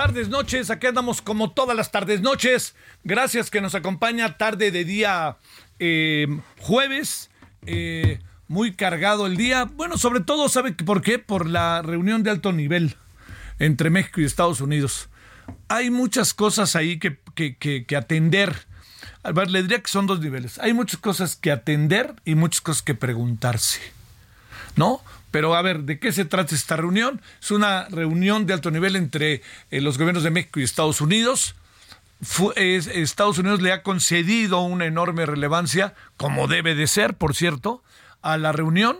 Tardes, noches, aquí andamos como todas las tardes, noches. Gracias que nos acompaña tarde de día eh, jueves, eh, muy cargado el día. Bueno, sobre todo, ¿sabe por qué? Por la reunión de alto nivel entre México y Estados Unidos. Hay muchas cosas ahí que, atender. A ver, le diría que son dos niveles. Hay muchas cosas que atender y muchas cosas que preguntarse. ¿no? Pero a ver, ¿de qué se trata esta reunión? Es una reunión de alto nivel entre eh, los gobiernos de México y Estados Unidos. Estados Unidos le ha concedido una enorme relevancia, como debe de ser, por cierto, a la reunión.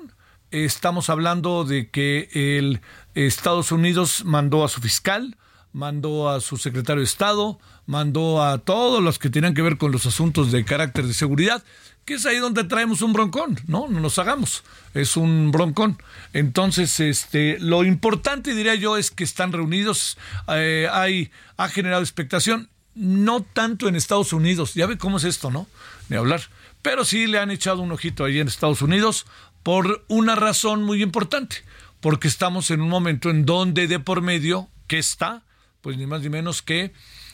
Estamos hablando de que el Estados Unidos mandó a su fiscal, mandó a su secretario de Estado, mandó a todos los que tenían que ver con los asuntos de carácter de seguridad, que es ahí donde traemos un broncón, ¿no? No nos hagamos, es un broncón. Entonces, este, lo importante, diría yo, es que están reunidos, eh, hay, ha generado expectación, no tanto en Estados Unidos, ya ve cómo es esto, ¿no? Ni hablar, pero sí le han echado un ojito ahí en Estados Unidos por una razón muy importante, porque estamos en un momento en donde de por medio, que está? Pues ni más ni menos que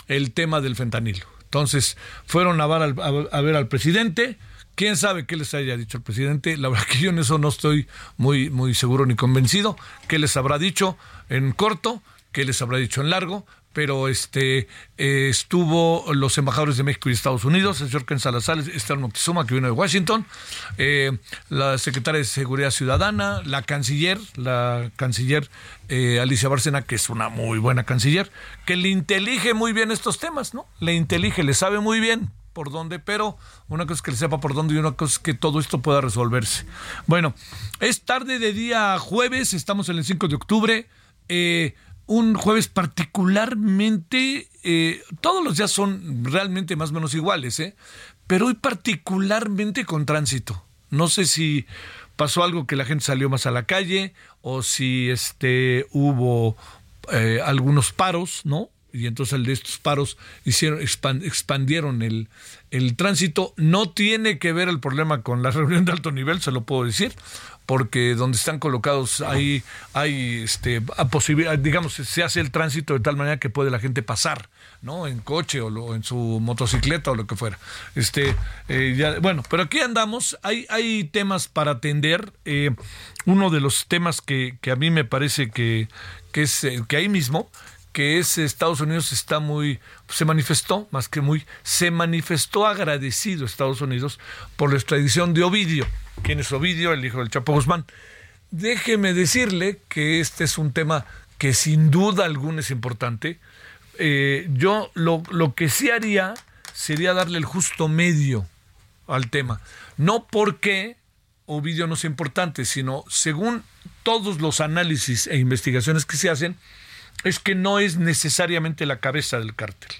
el tema del fentanilo. Entonces, fueron a ver al, a- ver al presidente. ¿Quién sabe qué les haya dicho el presidente? La verdad que yo en eso no estoy muy, muy seguro ni convencido. ¿Qué les habrá dicho en corto? ¿Qué les habrá dicho en largo? Pero este eh, estuvo los embajadores de México y Estados Unidos, el señor Ken Salazar, Esther Moctezuma, que vino de Washington, eh, la secretaria de Seguridad Ciudadana, la canciller, la canciller eh, Alicia Bárcena, que es una muy buena canciller, que le intelige muy bien estos temas, ¿no? Le intelige, le sabe muy bien por dónde, pero una cosa es que sepa por dónde y una cosa es que todo esto pueda resolverse. Bueno, es tarde de día jueves, estamos en el 5 de octubre, eh, un jueves particularmente, eh, todos los días son realmente más o menos iguales, ¿eh? pero hoy particularmente con tránsito. No sé si pasó algo que la gente salió más a la calle o si este hubo eh, algunos paros, ¿no? Y entonces el de estos paros hicieron, expan- expandieron el, el tránsito. No tiene que ver el problema con la reunión de alto nivel, se lo puedo decir, porque donde están colocados hay, hay este, a posibil- digamos, se hace el tránsito de tal manera que puede la gente pasar, ¿no? En coche o, lo- en su motocicleta o lo que fuera. Este, eh, bueno, pero aquí andamos, hay, hay temas para atender. eh, uno de los temas que, que a mí me parece que, que es eh, que ahí mismo, que es Estados Unidos está muy, se manifestó, más que muy, se manifestó agradecido Estados Unidos por la extradición de Ovidio. ¿Quién es Ovidio? El hijo del Chapo Guzmán. Déjeme decirle que este es un tema que sin duda alguna es importante. Eh, yo lo, lo que sí haría sería darle el justo medio al tema. No porque Ovidio no sea importante, sino según todos los análisis e investigaciones que se hacen, es que no es necesariamente la cabeza del cártel.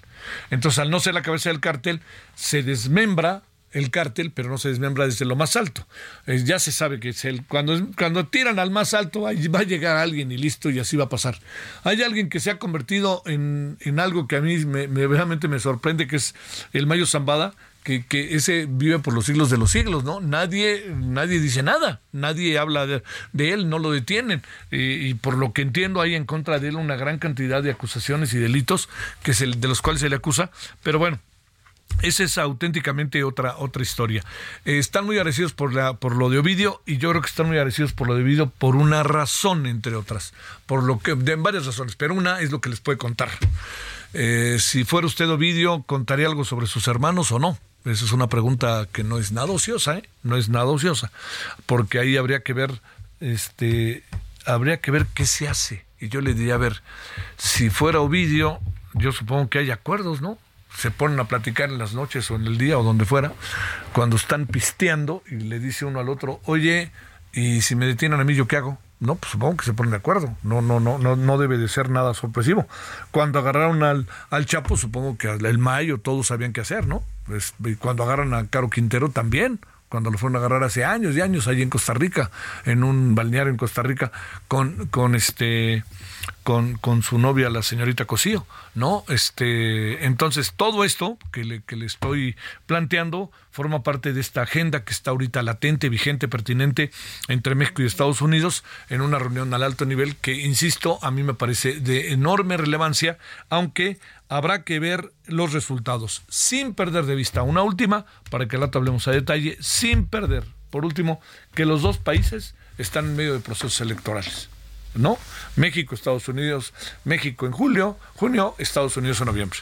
Entonces, al no ser la cabeza del cártel, se desmembra el cártel, pero no se desmembra desde lo más alto. Eh, ya se sabe que es el, cuando, cuando tiran al más alto, ahí va a llegar alguien y listo, y así va a pasar. Hay alguien que se ha convertido en, algo que a mí me- realmente me sorprende, que es el Mayo Zambada, que, ese vive por los siglos de los siglos, ¿no? Nadie, nadie dice nada, nadie habla de, él, no lo detienen. y por lo que entiendo hay en contra de él una gran cantidad de acusaciones y delitos que de los cuales se le acusa, pero bueno, esa es auténticamente otra, otra historia. Eh, están muy agradecidos por, la, por lo de Ovidio y yo creo que están muy agradecidos por lo de Ovidio por una razón, entre otras. Por lo que, de varias razones, pero una es lo que les puede contar. Eh, si fuera usted Ovidio, ¿contaría algo sobre sus hermanos o no? Esa es una pregunta que no es nada ociosa, ¿eh? No es nada ociosa. Porque ahí habría que ver, este, habría que ver qué se hace. Y yo le diría, a ver, si fuera Ovidio, yo supongo que hay acuerdos, ¿no? se ponen a platicar en las noches o en el día o donde fuera, cuando están pisteando y le dice uno al otro, oye, y si me detienen a mí, ¿yo qué hago? No, pues supongo que se ponen de acuerdo. No, no, no, no, no debe de ser nada sorpresivo. Cuando agarraron al, al Chapo, supongo que el Mayo todos sabían qué hacer, ¿no? Pues, cuando agarran a Caro Quintero también, cuando lo fueron a agarrar hace años y años ahí en Costa Rica, en un balneario en Costa Rica, con, con este con, con su novia, la señorita Cosío, ¿no? Este, entonces, todo esto que le, que le estoy planteando forma parte de esta agenda que está ahorita latente, vigente, pertinente entre México y Estados Unidos en una reunión al alto nivel que, insisto, a mí me parece de enorme relevancia, aunque habrá que ver los resultados, sin perder de vista una última, para que la hablemos a detalle, sin perder, por último, que los dos países están en medio de procesos electorales. ¿No? México, Estados Unidos, México en julio, junio, Estados Unidos en noviembre.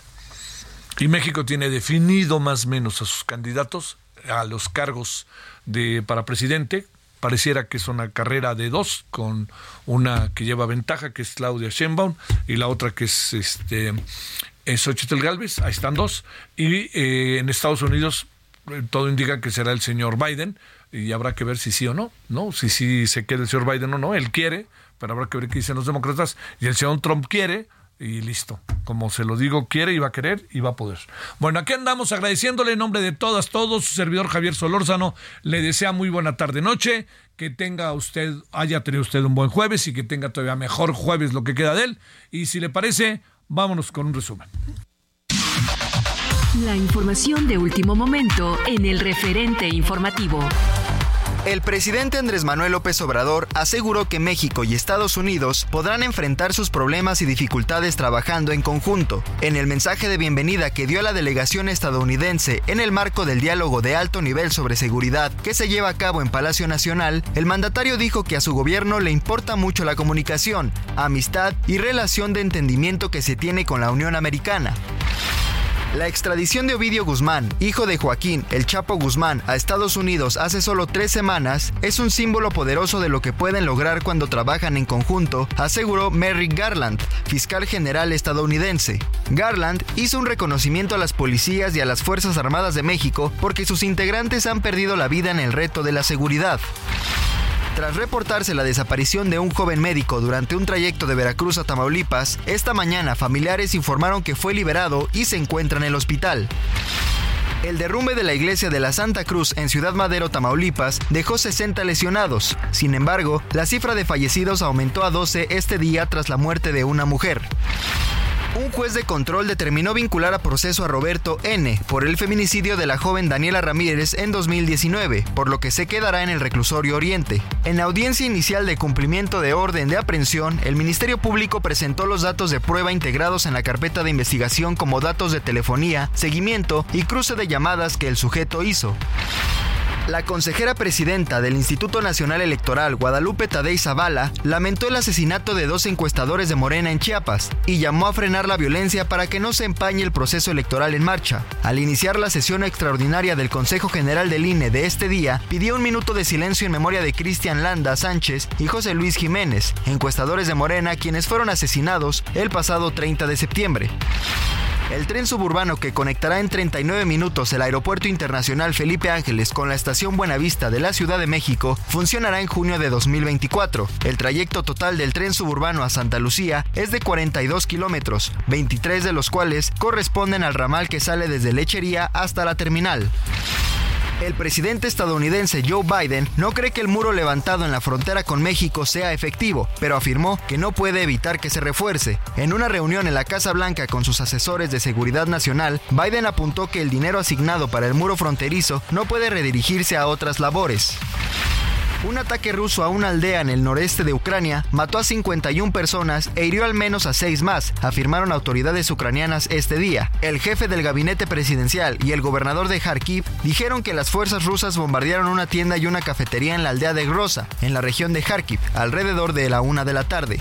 Y México tiene definido más o menos a sus candidatos a los cargos de para presidente. Pareciera que es una carrera de dos, con una que lleva ventaja, que es Claudia Sheinbaum, y la otra que es este es Xochitl Galvez, ahí están dos. Y eh, en Estados Unidos eh, todo indica que será el señor Biden, y habrá que ver si sí o no, ¿no? Si sí se queda el señor Biden o no. Él quiere, pero habrá que ver qué dicen los demócratas. Y el señor Trump quiere, y listo. Como se lo digo, quiere y va a querer y va a poder. Bueno, aquí andamos agradeciéndole en nombre de todas, todos. Su servidor Javier Solórzano le desea muy buena tarde noche. Que tenga usted, haya tenido usted un buen jueves y que tenga todavía mejor jueves lo que queda de él. Y si le parece, vámonos con un resumen. La información de último momento en el referente informativo. El presidente Andrés Manuel López Obrador aseguró que México y Estados Unidos podrán enfrentar sus problemas y dificultades trabajando en conjunto. En el mensaje de bienvenida que dio a la delegación estadounidense en el marco del diálogo de alto nivel sobre seguridad que se lleva a cabo en Palacio Nacional, el mandatario dijo que a su gobierno le importa mucho la comunicación, amistad y relación de entendimiento que se tiene con la Unión Americana. La extradición de Ovidio Guzmán, hijo de Joaquín El Chapo Guzmán, a Estados Unidos hace solo tres semanas es un símbolo poderoso de lo que pueden lograr cuando trabajan en conjunto, aseguró Merrick Garland, fiscal general estadounidense. Garland hizo un reconocimiento a las policías y a las Fuerzas Armadas de México porque sus integrantes han perdido la vida en el reto de la seguridad. Tras reportarse la desaparición de un joven médico durante un trayecto de Veracruz a Tamaulipas, esta mañana familiares informaron que fue liberado y se encuentra en el hospital. El derrumbe de la iglesia de la Santa Cruz en Ciudad Madero, Tamaulipas, dejó 60 lesionados. Sin embargo, la cifra de fallecidos aumentó a 12 este día tras la muerte de una mujer. Un juez de control determinó vincular a proceso a Roberto N. por el feminicidio de la joven Daniela Ramírez en 2019, por lo que se quedará en el reclusorio Oriente. En la audiencia inicial de cumplimiento de orden de aprehensión, el Ministerio Público presentó los datos de prueba integrados en la carpeta de investigación como datos de telefonía, seguimiento y cruce de llamadas que el sujeto hizo. La consejera presidenta del Instituto Nacional Electoral, Guadalupe Tadei Zavala, lamentó el asesinato de dos encuestadores de Morena en Chiapas y llamó a frenar la violencia para que no se empañe el proceso electoral en marcha. Al iniciar la sesión extraordinaria del Consejo General del INE de este día, pidió un minuto de silencio en memoria de Cristian Landa Sánchez y José Luis Jiménez, encuestadores de Morena quienes fueron asesinados el pasado 30 de septiembre. El tren suburbano que conectará en 39 minutos el Aeropuerto Internacional Felipe Ángeles con la estación Buenavista de la Ciudad de México funcionará en junio de 2024. El trayecto total del tren suburbano a Santa Lucía es de 42 kilómetros, 23 de los cuales corresponden al ramal que sale desde Lechería hasta la terminal. El presidente estadounidense Joe Biden no cree que el muro levantado en la frontera con México sea efectivo, pero afirmó que no puede evitar que se refuerce. En una reunión en la Casa Blanca con sus asesores de seguridad nacional, Biden apuntó que el dinero asignado para el muro fronterizo no puede redirigirse a otras labores. Un ataque ruso a una aldea en el noreste de Ucrania mató a 51 personas e hirió al menos a 6 más, afirmaron autoridades ucranianas este día. El jefe del gabinete presidencial y el gobernador de Kharkiv dijeron que las fuerzas rusas bombardearon una tienda y una cafetería en la aldea de Grosa, en la región de Kharkiv, alrededor de la una de la tarde.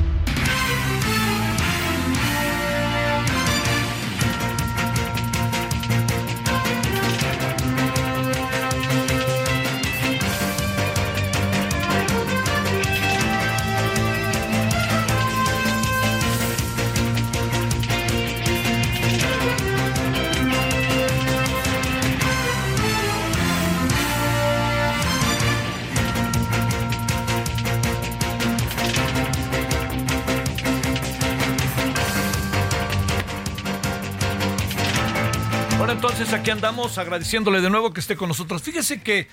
Andamos agradeciéndole de nuevo que esté con nosotros. Fíjese que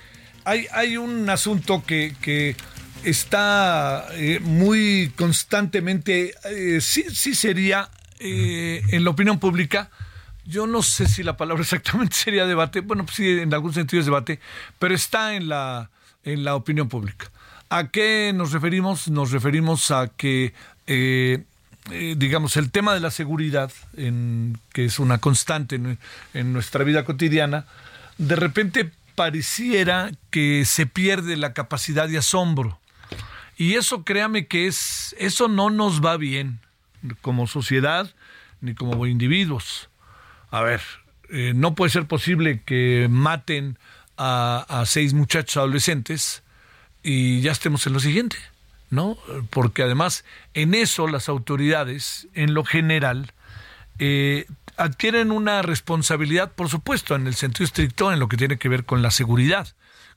hay, hay un asunto que, que está eh, muy constantemente, eh, sí, sí sería eh, en la opinión pública. Yo no sé si la palabra exactamente sería debate, bueno, pues sí, en algún sentido es debate, pero está en la, en la opinión pública. ¿A qué nos referimos? Nos referimos a que eh, digamos, el tema de la seguridad, en, que es una constante en, nuestra vida cotidiana, de repente pareciera que se pierde la capacidad de asombro. Y eso, créame que es, eso no nos va bien como sociedad ni como individuos. A ver, eh, no puede ser posible que maten a seis muchachos adolescentes y ya estemos en lo siguiente. ¿No? Porque además en eso las autoridades, en lo general, eh, adquieren una responsabilidad, por supuesto, en el sentido estricto, en lo que tiene que ver con la seguridad,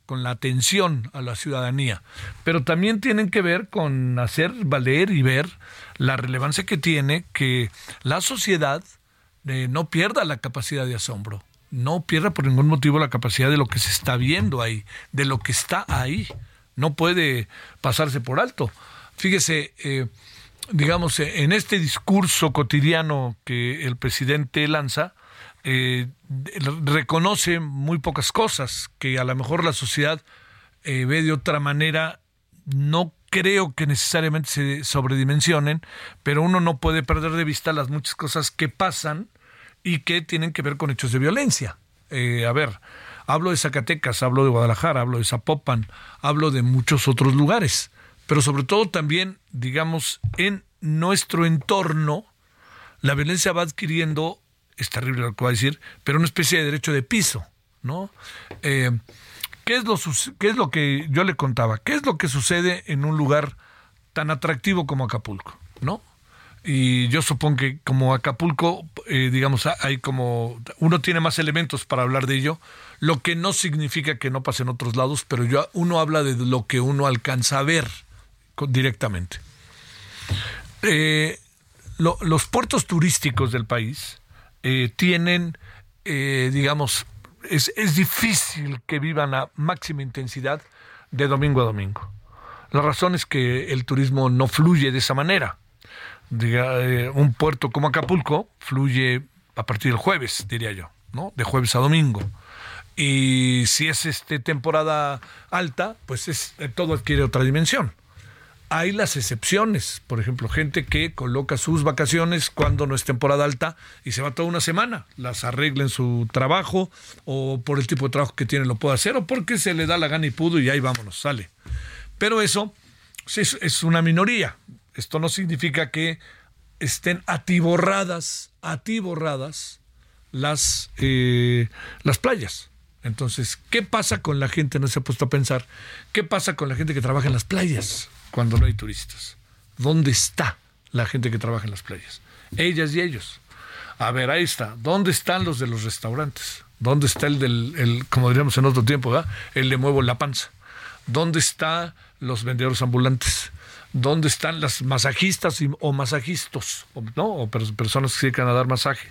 con la atención a la ciudadanía, pero también tienen que ver con hacer valer y ver la relevancia que tiene que la sociedad eh, no pierda la capacidad de asombro, no pierda por ningún motivo la capacidad de lo que se está viendo ahí, de lo que está ahí no puede pasarse por alto. Fíjese, eh, digamos, en este discurso cotidiano que el presidente lanza, eh, reconoce muy pocas cosas que a lo mejor la sociedad eh, ve de otra manera. No creo que necesariamente se sobredimensionen, pero uno no puede perder de vista las muchas cosas que pasan y que tienen que ver con hechos de violencia. a ver, Hablo de Zacatecas, hablo de Guadalajara, hablo de Zapopan, hablo de muchos otros lugares, pero sobre todo también, digamos, en nuestro entorno, la violencia va adquiriendo, es terrible lo que voy a decir, pero una especie de derecho de piso, ¿no? Eh, ¿qué, es lo, ¿Qué es lo que yo le contaba? ¿Qué es lo que sucede en un lugar tan atractivo como Acapulco, ¿no? y yo supongo que como Acapulco, eh, digamos, hay como uno tiene más elementos para hablar de ello, lo que no significa que no pase en otros lados, pero yo, uno habla de lo que uno alcanza a ver directamente. Eh, lo, los puertos turísticos del país eh, tienen, digamos, es, es difícil que vivan a máxima intensidad de domingo a domingo. La razón es que el turismo no fluye de esa manera diga, eh, un puerto como Acapulco fluye a partir del jueves, diría yo, ¿no? De jueves a domingo. Y si es este temporada alta, pues es, eh, todo adquiere otra dimensión. Hay las excepciones, por ejemplo, gente que coloca sus vacaciones cuando no es temporada alta y se va toda una semana, las arregla en su trabajo o por el tipo de trabajo que tiene lo puede hacer o porque se le da la gana y pudo y ahí vámonos, sale. Pero eso es, una minoría. Esto no significa que estén atiborradas, atiborradas las, eh, las playas. Entonces, ¿qué pasa con la gente? No se ha puesto a pensar. ¿Qué pasa con la gente que trabaja en las playas cuando no hay turistas? ¿Dónde está la gente que trabaja en las playas? Ellas y ellos. A ver, ahí está. ¿Dónde están los de los restaurantes? ¿Dónde está el del, el, como diríamos en otro tiempo, el le muevo la panza? ¿Dónde están los vendedores ambulantes? ¿Dónde están las masajistas o masajistas? ¿no? O personas que se dedican a dar masaje.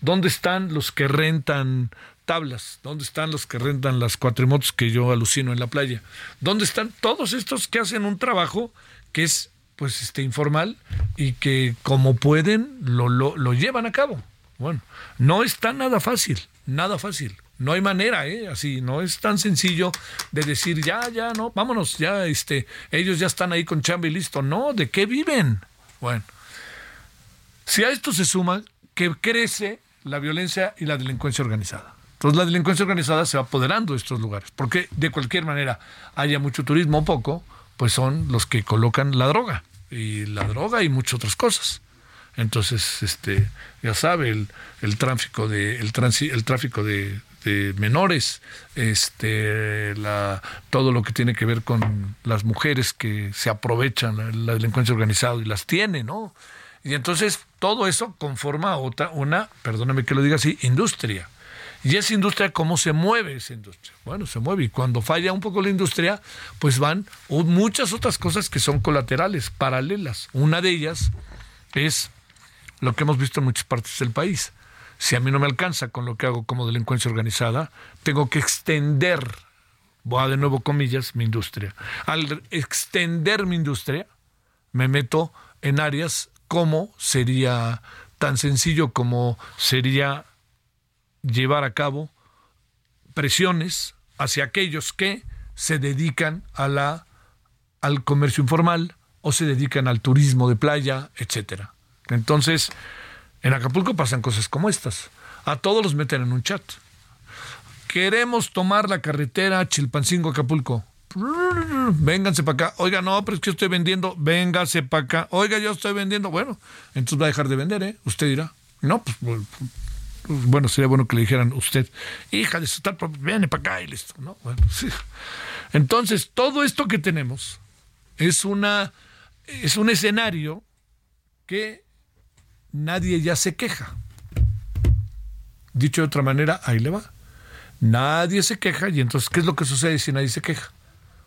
¿Dónde están los que rentan tablas? ¿Dónde están los que rentan las cuatrimotos que yo alucino en la playa? ¿Dónde están todos estos que hacen un trabajo que es pues este informal y que como pueden lo, lo, lo llevan a cabo? Bueno, no está nada fácil, nada fácil. No hay manera, ¿eh? Así, no es tan sencillo de decir, ya, ya, no, vámonos, ya, este, ellos ya están ahí con chamba y listo. No, ¿de qué viven? Bueno, si a esto se suma que crece la violencia y la delincuencia organizada. Entonces la delincuencia organizada se va apoderando de estos lugares, porque de cualquier manera haya mucho turismo o poco, pues son los que colocan la droga, y la droga y muchas otras cosas. Entonces, este, ya sabe, el, tráfico de, el, el tráfico de, menores, este, la, todo lo que tiene que ver con las mujeres que se aprovechan la delincuencia organizada y las tiene, ¿no? Y entonces todo eso conforma otra, una, perdóname que lo diga así, industria. Y esa industria, ¿cómo se mueve esa industria? Bueno, se mueve y cuando falla un poco la industria, pues van muchas otras cosas que son colaterales, paralelas. Una de ellas es lo que hemos visto en muchas partes del país si a mí no me alcanza con lo que hago como delincuencia organizada, tengo que extender, voy a de nuevo comillas, mi industria. Al extender mi industria, me meto en áreas como sería tan sencillo como sería llevar a cabo presiones hacia aquellos que se dedican a la al comercio informal o se dedican al turismo de playa, etcétera. Entonces, en Acapulco pasan cosas como estas. A todos los meten en un chat. Queremos tomar la carretera Chilpancingo-Acapulco. Vénganse para acá. Oiga, no, pero es que estoy vendiendo. Véngase para acá. Oiga, yo estoy vendiendo. Bueno, entonces va a dejar de vender, ¿eh? Usted dirá. No, pues bueno, sería bueno que le dijeran usted, hija de su tal, viene para acá y listo, ¿no? Entonces, todo esto que tenemos es una es un escenario que nadie ya se queja. Dicho de otra manera, ahí le va. Nadie se queja y entonces, ¿qué es lo que sucede si nadie se queja?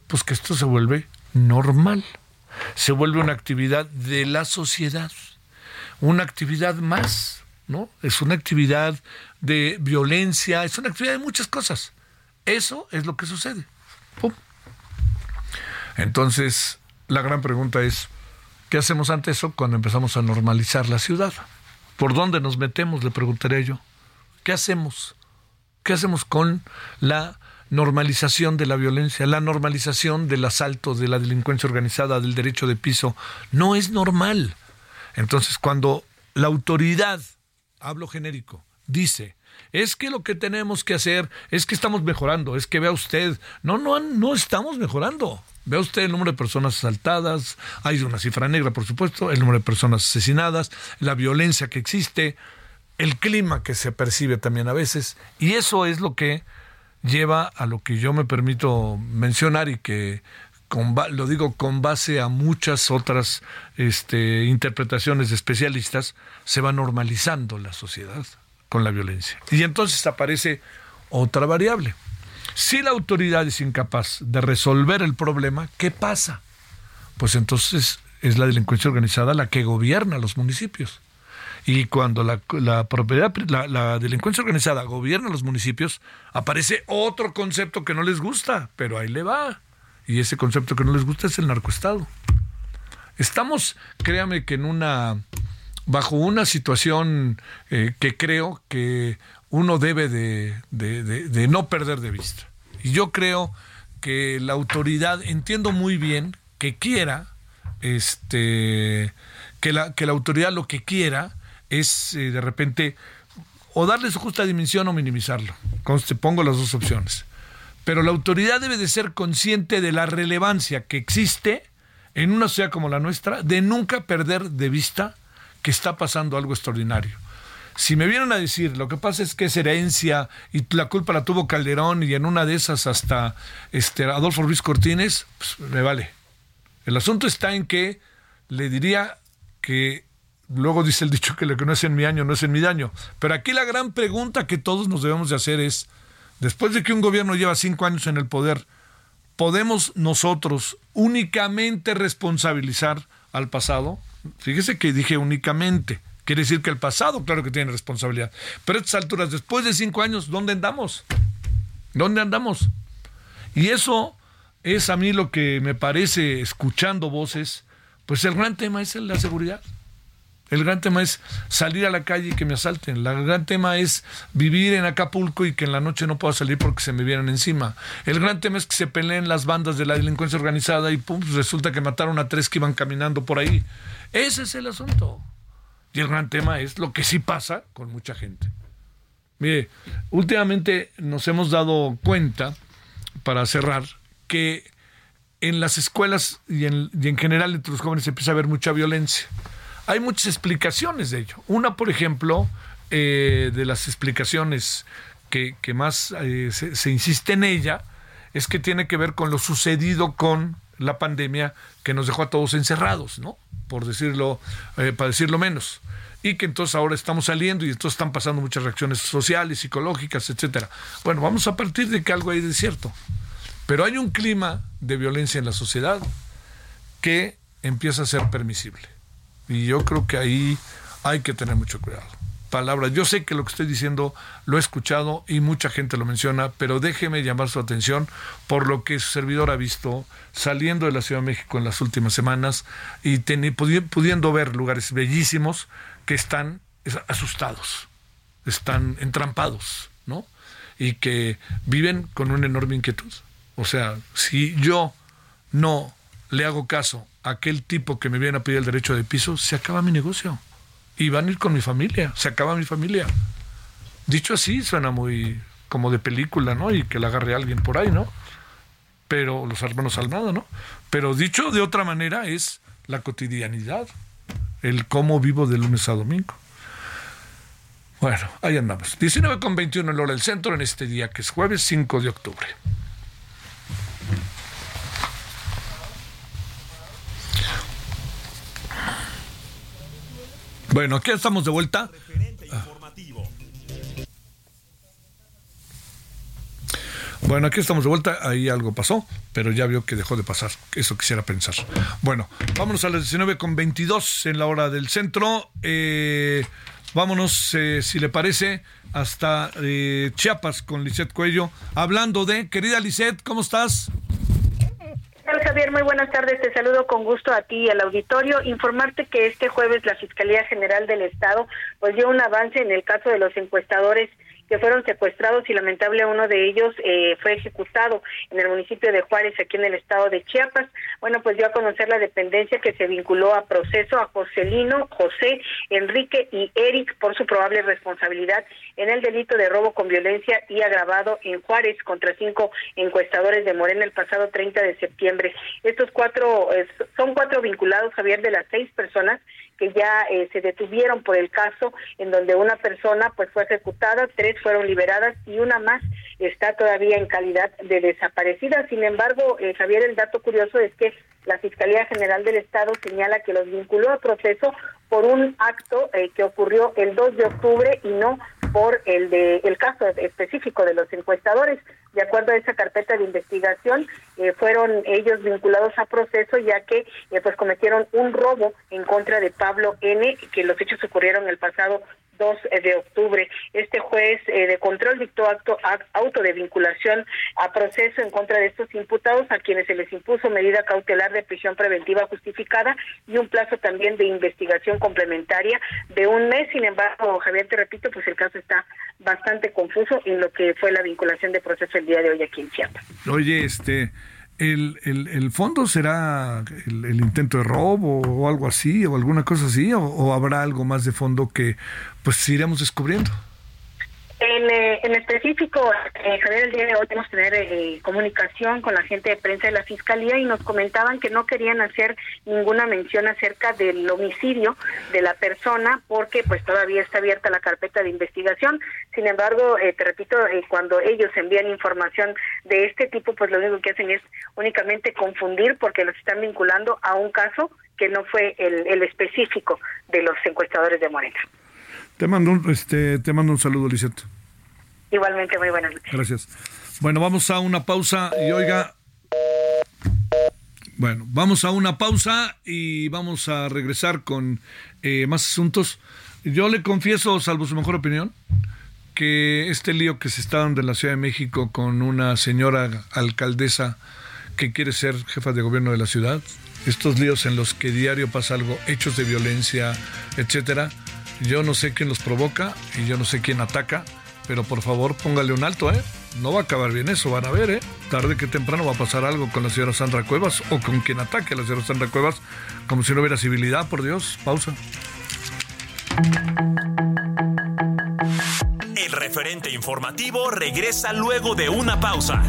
Pues que esto se vuelve normal. Se vuelve una actividad de la sociedad. Una actividad más, Es una actividad de violencia, es una actividad de muchas cosas. Eso es lo que sucede. Entonces, la gran pregunta es, ¿Qué hacemos ante eso cuando empezamos a normalizar la ciudad? ¿Por dónde nos metemos? Le preguntaré yo. ¿Qué hacemos? ¿Qué hacemos con la normalización de la violencia, la normalización del asalto, de la delincuencia organizada, del derecho de piso? No es normal. Entonces, cuando la autoridad, hablo genérico, dice, es que lo que tenemos que hacer es que estamos mejorando, es que vea usted, no, no, no estamos mejorando. Vea usted el número de personas asaltadas, hay una cifra negra, por supuesto, el número de personas asesinadas, la violencia que existe, el clima que se percibe también a veces, y eso es lo que lleva a lo que yo me permito mencionar y que lo digo con base a muchas otras este, interpretaciones de especialistas, se va normalizando la sociedad con la violencia. Y entonces aparece otra variable si la autoridad es incapaz de resolver el problema, ¿qué pasa? Pues entonces es la delincuencia organizada la que gobierna los municipios. Y cuando la, propiedad, la, delincuencia organizada gobierna los municipios, aparece otro concepto que no les gusta, pero ahí le va. Y ese concepto que no les gusta es el narcoestado. Estamos, créame que en una, bajo una situación eh, que creo que uno debe de, no perder de vista. Y yo creo que la autoridad, entiendo muy bien que quiera, este, que la, que la autoridad lo que quiera es eh, de repente o darle su justa dimensión o minimizarlo. Pongo las dos opciones. Pero la autoridad debe de ser consciente de la relevancia que existe en una sociedad como la nuestra de nunca perder de vista que está pasando algo extraordinario. Si me vienen a decir, lo que pasa es que es herencia y la culpa la tuvo Calderón y en una de esas hasta este, Adolfo Ruiz Cortines, pues me vale. El asunto está en que le diría que luego dice el dicho que lo que no es en mi año no es en mi daño. Pero aquí la gran pregunta que todos nos debemos de hacer es, después de que un gobierno lleva cinco años en el poder, ¿podemos nosotros únicamente responsabilizar al pasado? Fíjese que dije únicamente. Quiere decir que el pasado, claro que tiene responsabilidad. Pero a estas alturas, después de cinco años, ¿dónde andamos? ¿Dónde andamos? Y eso es a mí lo que me parece, escuchando voces, pues el gran tema es la seguridad. El gran tema es salir a la calle y que me asalten. El gran tema es vivir en Acapulco y que en la noche no pueda salir porque se me vienen encima. El gran tema es que se peleen las bandas de la delincuencia organizada y pum, resulta que mataron a tres que iban caminando por ahí. Ese es el asunto. Y el gran tema es lo que sí pasa con mucha gente. Mire, últimamente nos hemos dado cuenta, para cerrar, que en las escuelas y en, y en general entre los jóvenes empieza a haber mucha violencia. Hay muchas explicaciones de ello. Una, por ejemplo, eh, de las explicaciones que, más eh, se, se, insiste en ella, es que tiene que ver con lo sucedido con la pandemia que nos dejó a todos encerrados, ¿no? Por decirlo, eh, para decirlo menos. Y que entonces ahora estamos saliendo y entonces están pasando muchas reacciones sociales, psicológicas, etcétera. Bueno, vamos a partir de que algo hay de cierto. Pero hay un clima de violencia en la sociedad que empieza a ser permisible. Y yo creo que ahí hay que tener mucho cuidado. Palabras. Yo sé que lo que estoy diciendo lo he escuchado y mucha gente lo menciona, pero déjeme llamar su atención por lo que su servidor ha visto saliendo de la Ciudad de México en las últimas semanas y pudiendo ver lugares bellísimos que están asustados, están entrampados, ¿no? Y que viven con una enorme inquietud. O sea, si yo no le hago caso aquel tipo que me viene a pedir el derecho de piso, se acaba mi negocio. Y van a ir con mi familia, se acaba mi familia. Dicho así, suena muy como de película, ¿no? Y que la agarre alguien por ahí, ¿no? Pero los hermanos Almada, ¿no? Pero dicho de otra manera es la cotidianidad, el cómo vivo de lunes a domingo. Bueno, ahí andamos. 19 con 21 en hora del centro en este día que es jueves 5 de octubre. Bueno, aquí estamos de vuelta. Bueno, aquí estamos de vuelta. Ahí algo pasó, pero ya vio que dejó de pasar. Eso quisiera pensar. Bueno, vámonos a las 19 con 22 en la hora del centro. Eh, vámonos, eh, si le parece, hasta eh, Chiapas con Lisette Cuello. Hablando de, querida Lisette, ¿cómo estás? Javier? Muy buenas tardes. Te saludo con gusto a ti y al auditorio. Informarte que este jueves la Fiscalía General del Estado pues dio un avance en el caso de los encuestadores que fueron secuestrados y lamentable uno de ellos eh, fue ejecutado en el municipio de Juárez, aquí en el estado de Chiapas. Bueno, pues dio a conocer la dependencia que se vinculó a proceso a Joselino, José, Enrique y Eric por su probable responsabilidad en el delito de robo con violencia y agravado en Juárez contra cinco encuestadores de Morena el pasado 30 de septiembre. Estos cuatro eh, son cuatro vinculados, Javier, de las seis personas que ya eh, se detuvieron por el caso en donde una persona pues fue ejecutada, tres fueron liberadas y una más está todavía en calidad de desaparecida. Sin embargo, eh, Javier, el dato curioso es que la Fiscalía General del Estado señala que los vinculó a proceso por un acto eh, que ocurrió el 2 de octubre y no por el de el caso específico de los encuestadores. De acuerdo a esa carpeta de investigación, eh, fueron ellos vinculados a proceso ya que eh, pues cometieron un robo en contra de Pablo N, que los hechos ocurrieron el pasado 2 de octubre. Este juez eh, de control dictó acto auto de vinculación a proceso en contra de estos imputados a quienes se les impuso medida cautelar de prisión preventiva justificada y un plazo también de investigación complementaria de un mes. Sin embargo, Javier, te repito, pues el caso está bastante confuso en lo que fue la vinculación de proceso el día de hoy aquí en Chiapas. Oye, este el, el, el, fondo será el, intento de robo o algo así, o alguna cosa así, o, o habrá algo más de fondo que pues iremos descubriendo? En, eh, en específico, eh, Javier, el día de hoy tenemos que tener eh, comunicación con la gente de prensa de la Fiscalía y nos comentaban que no querían hacer ninguna mención acerca del homicidio de la persona porque pues todavía está abierta la carpeta de investigación. Sin embargo, eh, te repito, cuando ellos envían información de este tipo, pues lo único que hacen es únicamente confundir porque los están vinculando a un caso que no fue el, el específico de los encuestadores de Morena. Te mando un, este, te mando un saludo, Igualmente, muy buenas noches. Gracias. Bueno, vamos a una pausa y oiga, Bueno, vamos a una pausa y vamos a regresar con eh, más asuntos. Yo le confieso, salvo su mejor opinión, que este lío que se está dando en la Ciudad de México con una señora alcaldesa que quiere ser jefa de gobierno de la ciudad, estos líos en los que diario pasa algo, hechos de violencia, etcétera, yo no sé quién los provoca y yo no sé quién ataca, pero por favor póngale un alto, ¿eh? No va a acabar bien eso, van a ver, ¿eh? Tarde que temprano va a pasar algo con la señora Sandra Cuevas o con quien ataque a la señora Sandra Cuevas, como si no hubiera civilidad, por Dios. Pausa. El referente informativo regresa luego de una pausa.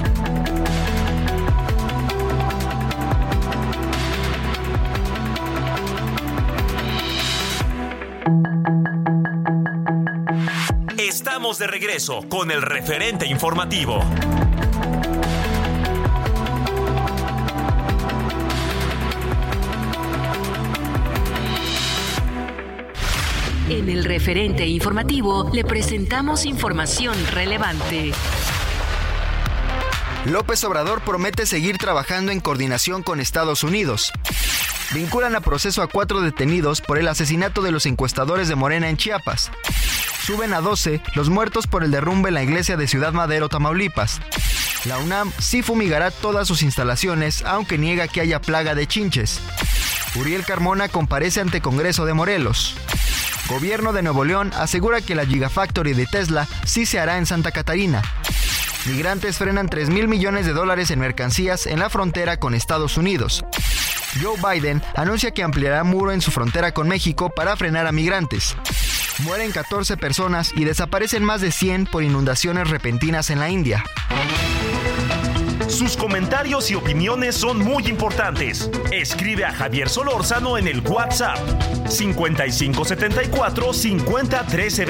Estamos de regreso con el referente informativo. En el referente informativo le presentamos información relevante. López Obrador promete seguir trabajando en coordinación con Estados Unidos. Vinculan a proceso a cuatro detenidos por el asesinato de los encuestadores de Morena en Chiapas. Suben a 12 los muertos por el derrumbe en la iglesia de Ciudad Madero, Tamaulipas. La UNAM sí fumigará todas sus instalaciones, aunque niega que haya plaga de chinches. Uriel Carmona comparece ante Congreso de Morelos. Gobierno de Nuevo León asegura que la Gigafactory de Tesla sí se hará en Santa Catarina. Migrantes frenan 3 mil millones de dólares en mercancías en la frontera con Estados Unidos. Joe Biden anuncia que ampliará muro en su frontera con México para frenar a migrantes. Mueren 14 personas y desaparecen más de 100 por inundaciones repentinas en la India. Sus comentarios y opiniones son muy importantes. Escribe a Javier Solórzano en el WhatsApp 5574 50 13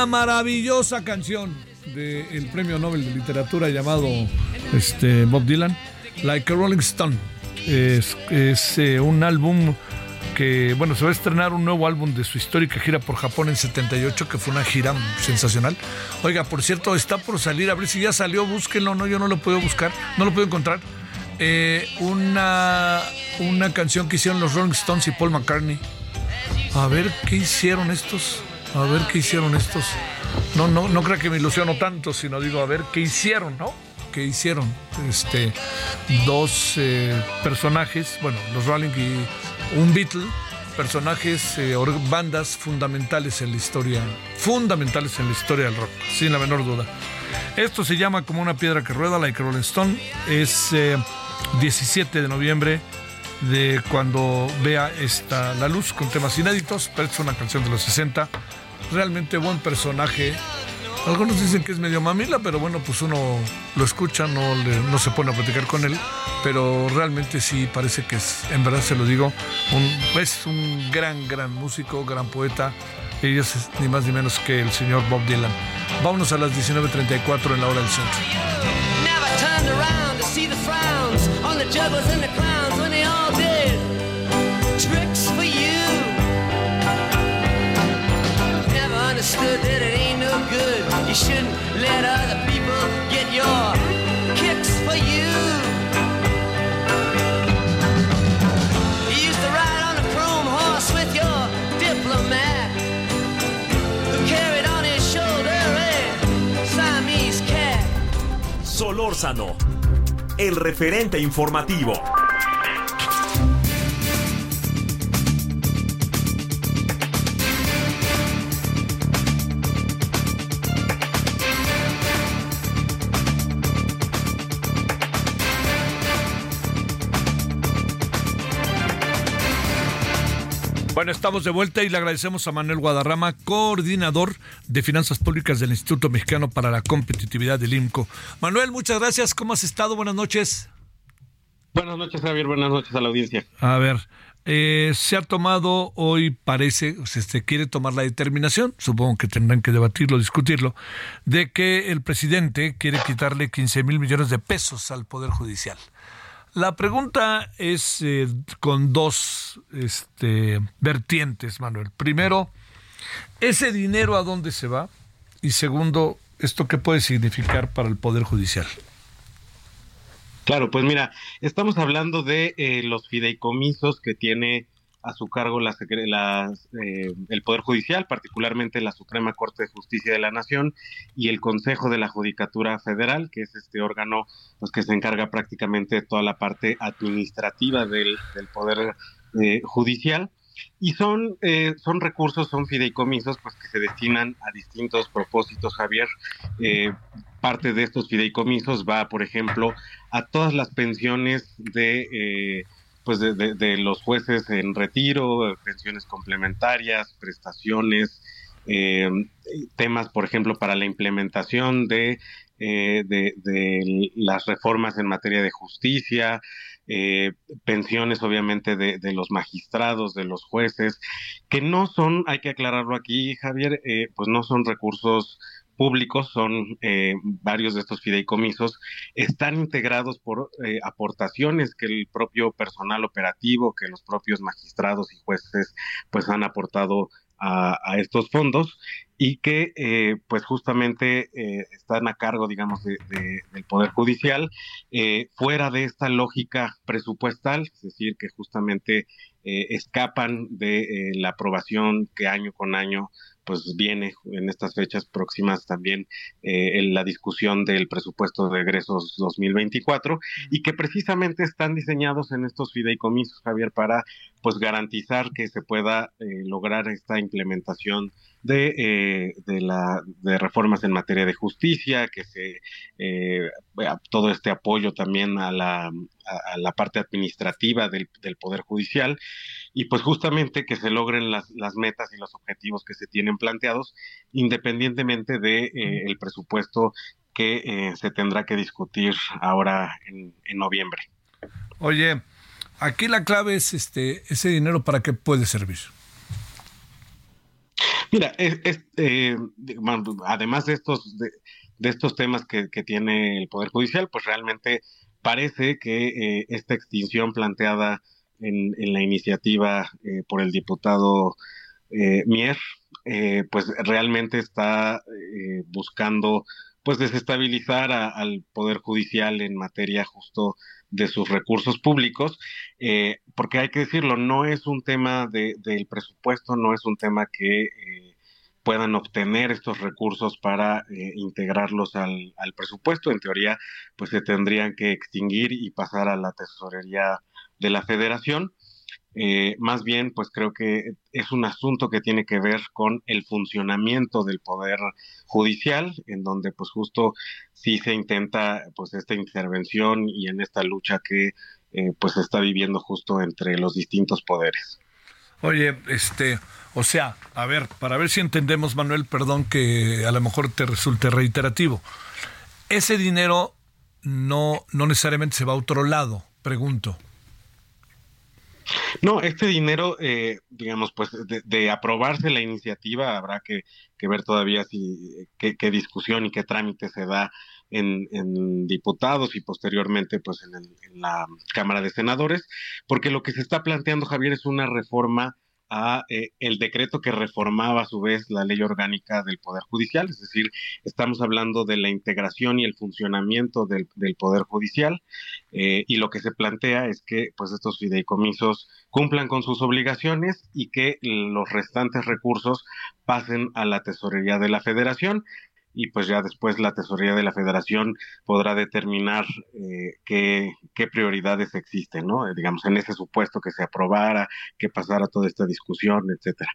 una maravillosa canción del premio Nobel de Literatura llamado este, Bob Dylan, Like a Rolling Stone. Es, es, eh, un álbum que, bueno, se va a estrenar un nuevo álbum de su histórica gira por Japón en 78, que fue una gira sensacional. Oiga, por cierto, está por salir, a ver si ya salió, búsquenlo, no, yo no lo puedo buscar, no lo puedo encontrar. Eh, una, una canción que hicieron los Rolling Stones y Paul McCartney. A ver qué hicieron estos. A ver qué hicieron estos. No, no, no creo que me ilusiono tanto, sino digo, a ver qué hicieron, ¿no? ¿Qué hicieron? Este, dos eh, personajes, bueno, los Rolling y un Beatle, personajes, eh, bandas fundamentales en la historia, fundamentales en la historia del rock, sin la menor duda. Esto se llama como una piedra que rueda, like Rolling Stone. Es eh, 17 de noviembre de cuando vea esta La Luz con temas inéditos, pero es una canción de los 60. Realmente buen personaje Algunos dicen que es medio mamila, pero bueno, pues uno lo escucha, no, no se pone a platicar con él, pero realmente sí parece que es, en verdad se lo digo, es un gran, gran músico, gran poeta, y es ni más ni menos que el señor Bob Dylan. Vámonos a las 19.34 en la hora del centro. Understood that it ain't no good. You shouldn't let other people get your kicks for you. Solórzano, el referente informativo. Bueno, estamos de vuelta y le agradecemos a Manuel Guadarrama, coordinador de Finanzas Públicas del Instituto Mexicano para la Competitividad del IMCO. Manuel, muchas gracias. ¿Cómo has estado? Buenas noches. Buenas noches, Javier. Buenas noches a la audiencia. A ver, eh, se ha tomado hoy, parece, o sea, se quiere tomar la determinación, supongo que tendrán que debatirlo, discutirlo, de que el presidente quiere quitarle 15 mil millones de pesos al Poder Judicial. La pregunta es eh, con dos este, vertientes, Manuel. Primero, ¿ese dinero a dónde se va? Y segundo, ¿esto qué puede significar para el Poder Judicial? Claro, pues mira, estamos hablando de eh, los fideicomisos que tiene a su cargo las, eh, el Poder Judicial, particularmente la Suprema Corte de Justicia de la Nación y el Consejo de la Judicatura Federal, que es este órgano pues, que se encarga prácticamente de toda la parte administrativa del, del Poder eh, Judicial. Y son, eh, son recursos, son fideicomisos pues, que se destinan a distintos propósitos, Javier. Eh, parte de estos fideicomisos va, por ejemplo, a todas las pensiones de, eh, pues de, de- los jueces en retiro, pensiones complementarias, prestaciones, eh, temas, por ejemplo, para la implementación de, eh, de, de las reformas en materia de justicia, eh, pensiones obviamente de, de los magistrados, de los jueces, que no son, hay que aclararlo aquí, Javier, eh, pues no son recursos públicos, son eh, varios de estos fideicomisos, están integrados por eh, aportaciones que el propio personal operativo, que los propios magistrados y jueces pues han aportado a, estos fondos y que eh, pues justamente están a cargo digamos de- de- del poder judicial fuera de esta lógica presupuestal es decir que justamente escapan de la aprobación que año con año pues viene en estas fechas próximas también eh, en la discusión del presupuesto de egresos 2024 y que precisamente están diseñados en estos fideicomisos, Javier, para pues garantizar que se pueda eh, lograr esta implementación de, eh, de, la, de reformas en materia de justicia, que se eh, todo este apoyo también a la, a, la parte administrativa del, del Poder Judicial y pues justamente que se logren las, las metas y los objetivos que se tienen planteados, independientemente de eh, el presupuesto que eh, se tendrá que discutir ahora en, en noviembre. Oye, aquí la clave es este ese dinero para qué puede servir. Mira, es, es, eh, bueno, además de estos de, estos temas que, tiene el Poder Judicial, pues realmente parece que eh, esta extinción planteada en, en la iniciativa eh, por el diputado eh, Mier, pues realmente está buscando pues desestabilizar a- al Poder Judicial en materia justo de sus recursos públicos, eh, porque hay que decirlo, no es un tema de, del presupuesto, no es un tema que eh, puedan obtener estos recursos para eh, integrarlos al, al presupuesto. En teoría, pues se tendrían que extinguir y pasar a la tesorería de la federación. Eh, más bien, pues creo que es un asunto que tiene que ver con el funcionamiento del poder judicial, en donde pues justo sí se intenta pues esta intervención y en esta lucha que eh, pues se está viviendo justo entre los distintos poderes. Oye, este, o sea, a ver, para ver si entendemos, Manuel, perdón que a lo mejor te resulte reiterativo. Ese dinero no, no necesariamente se va a otro lado, pregunto. No, este dinero, eh, digamos, pues de, de, aprobarse la iniciativa, habrá que, que ver todavía si qué, qué, discusión y qué trámite se da en, diputados y posteriormente pues en, el, en la Cámara de Senadores, porque lo que se está planteando, Javier, es una reforma a eh, el decreto que reformaba a su vez la ley orgánica del Poder Judicial, es decir, estamos hablando de la integración y el funcionamiento del, del Poder Judicial eh, y lo que se plantea es que pues estos fideicomisos cumplan con sus obligaciones y que los restantes recursos pasen a la tesorería de la Federación y pues ya después la tesorería de la federación podrá determinar eh, qué, qué, prioridades existen, ¿no? Eh, digamos, en ese supuesto que se aprobara, que pasara toda esta discusión, etcétera.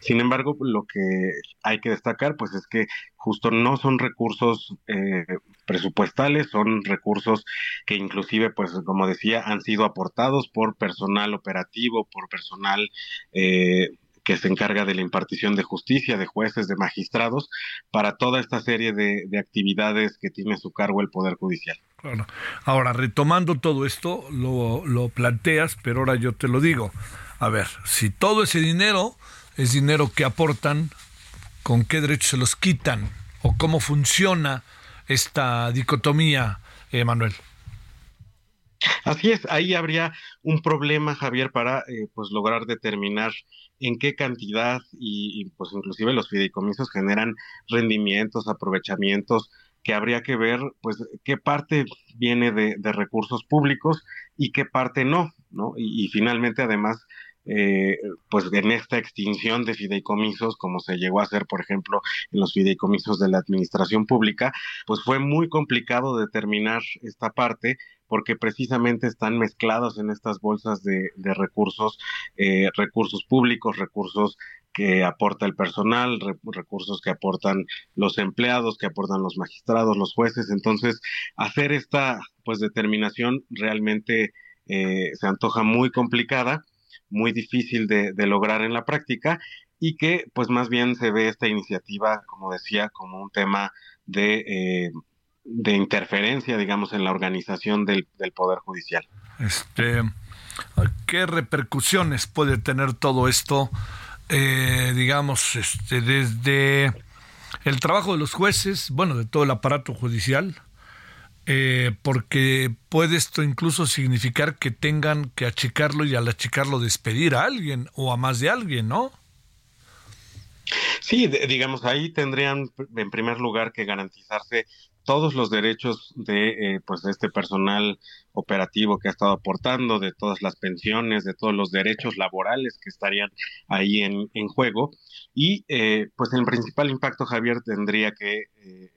Sin embargo, lo que hay que destacar, pues es que justo no son recursos eh, presupuestales, son recursos que inclusive, pues como decía, han sido aportados por personal operativo, por personal eh, que se encarga de la impartición de justicia, de jueces, de magistrados, para toda esta serie de, de actividades que tiene a su cargo el Poder Judicial. Claro. Ahora, retomando todo esto, lo, lo planteas, pero ahora yo te lo digo. A ver, si todo ese dinero es dinero que aportan, ¿con qué derechos se los quitan? ¿O cómo funciona esta dicotomía, eh, Manuel? Así es, ahí habría un problema, Javier, para eh, pues lograr determinar en qué cantidad y, y, pues inclusive los fideicomisos generan rendimientos, aprovechamientos que habría que ver pues qué parte viene de, de recursos públicos y qué parte no, ¿no? Y, y finalmente además eh, pues en esta extinción de fideicomisos, como se llegó a hacer, por ejemplo, en los fideicomisos de la administración pública, pues fue muy complicado determinar esta parte porque precisamente están mezclados en estas bolsas de, recursos, eh, recursos públicos, recursos que aporta el personal, re, recursos que aportan los empleados, que aportan los magistrados, los jueces. Entonces, hacer esta pues determinación realmente eh, se antoja muy complicada muy difícil de, lograr en la práctica y que pues más bien se ve esta iniciativa, como decía, como un tema de, eh, interferencia, digamos, en la organización del, del, Poder Judicial. Este, ¿Qué repercusiones puede tener todo esto, eh, digamos, este, desde el trabajo de los jueces, bueno, de todo el aparato judicial? Eh, porque puede esto incluso significar que tengan que achicarlo y al achicarlo despedir a alguien o a más de alguien, ¿no? Sí, digamos, ahí tendrían en primer lugar que garantizarse todos los derechos de eh, pues de este personal operativo que ha estado aportando, de todas las pensiones, de todos los derechos laborales que estarían ahí en, en juego. Y eh, pues el principal impacto, Javier, tendría que eh,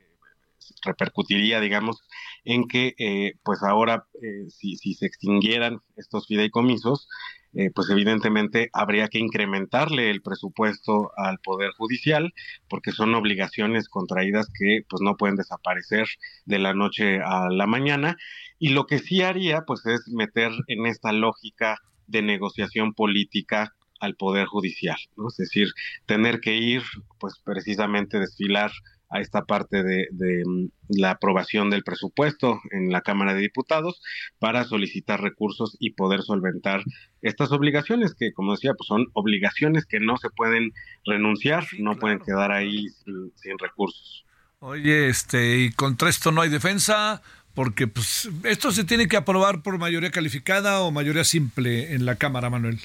repercutiría, digamos, en que, eh, pues ahora, eh, si, si, se extinguieran estos fideicomisos, eh, pues evidentemente habría que incrementarle el presupuesto al Poder Judicial, porque son obligaciones contraídas que pues no pueden desaparecer de la noche a la mañana. Y lo que sí haría, pues es meter en esta lógica de negociación política al Poder Judicial. Es decir, tener que ir, pues precisamente desfilar a esta parte de, de, la aprobación del presupuesto en la Cámara de Diputados para solicitar recursos y poder solventar estas obligaciones que, como decía, pues son obligaciones que no se pueden renunciar, sí, no claro. pueden quedar ahí sin, sin, recursos. Oye, este, y contra esto no hay defensa, porque pues esto se tiene que aprobar por mayoría calificada o mayoría simple en la Cámara, Manuel.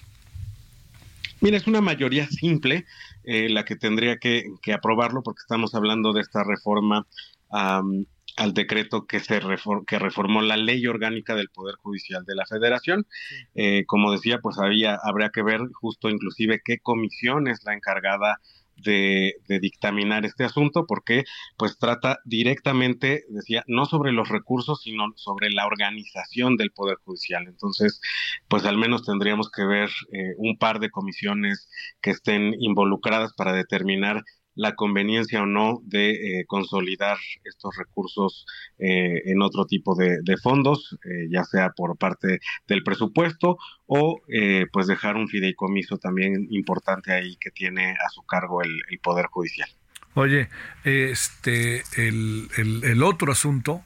Mira, es una mayoría simple eh, la que tendría que, que, aprobarlo porque estamos hablando de esta reforma um, al decreto que se reform, que reformó la ley orgánica del Poder Judicial de la Federación. Eh, como decía, pues había, habría que ver justo inclusive qué comisión es la encargada de, de, dictaminar este asunto porque pues trata directamente, decía, no sobre los recursos, sino sobre la organización del Poder Judicial. Entonces, pues al menos tendríamos que ver eh, un par de comisiones que estén involucradas para determinar la conveniencia o no de eh, consolidar estos recursos eh, en otro tipo de, fondos, eh, ya sea por parte del presupuesto o pues dejar un fideicomiso también importante ahí que tiene a su cargo el, Poder Judicial. Oye, este, el, el, otro asunto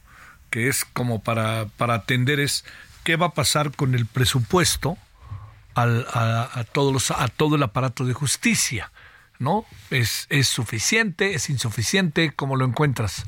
que es como para, para atender es qué va a pasar con el presupuesto al, a, a, todos los, a todo el aparato de justicia ¿no? ¿Es, es suficiente? ¿Es insuficiente? ¿Cómo lo encuentras?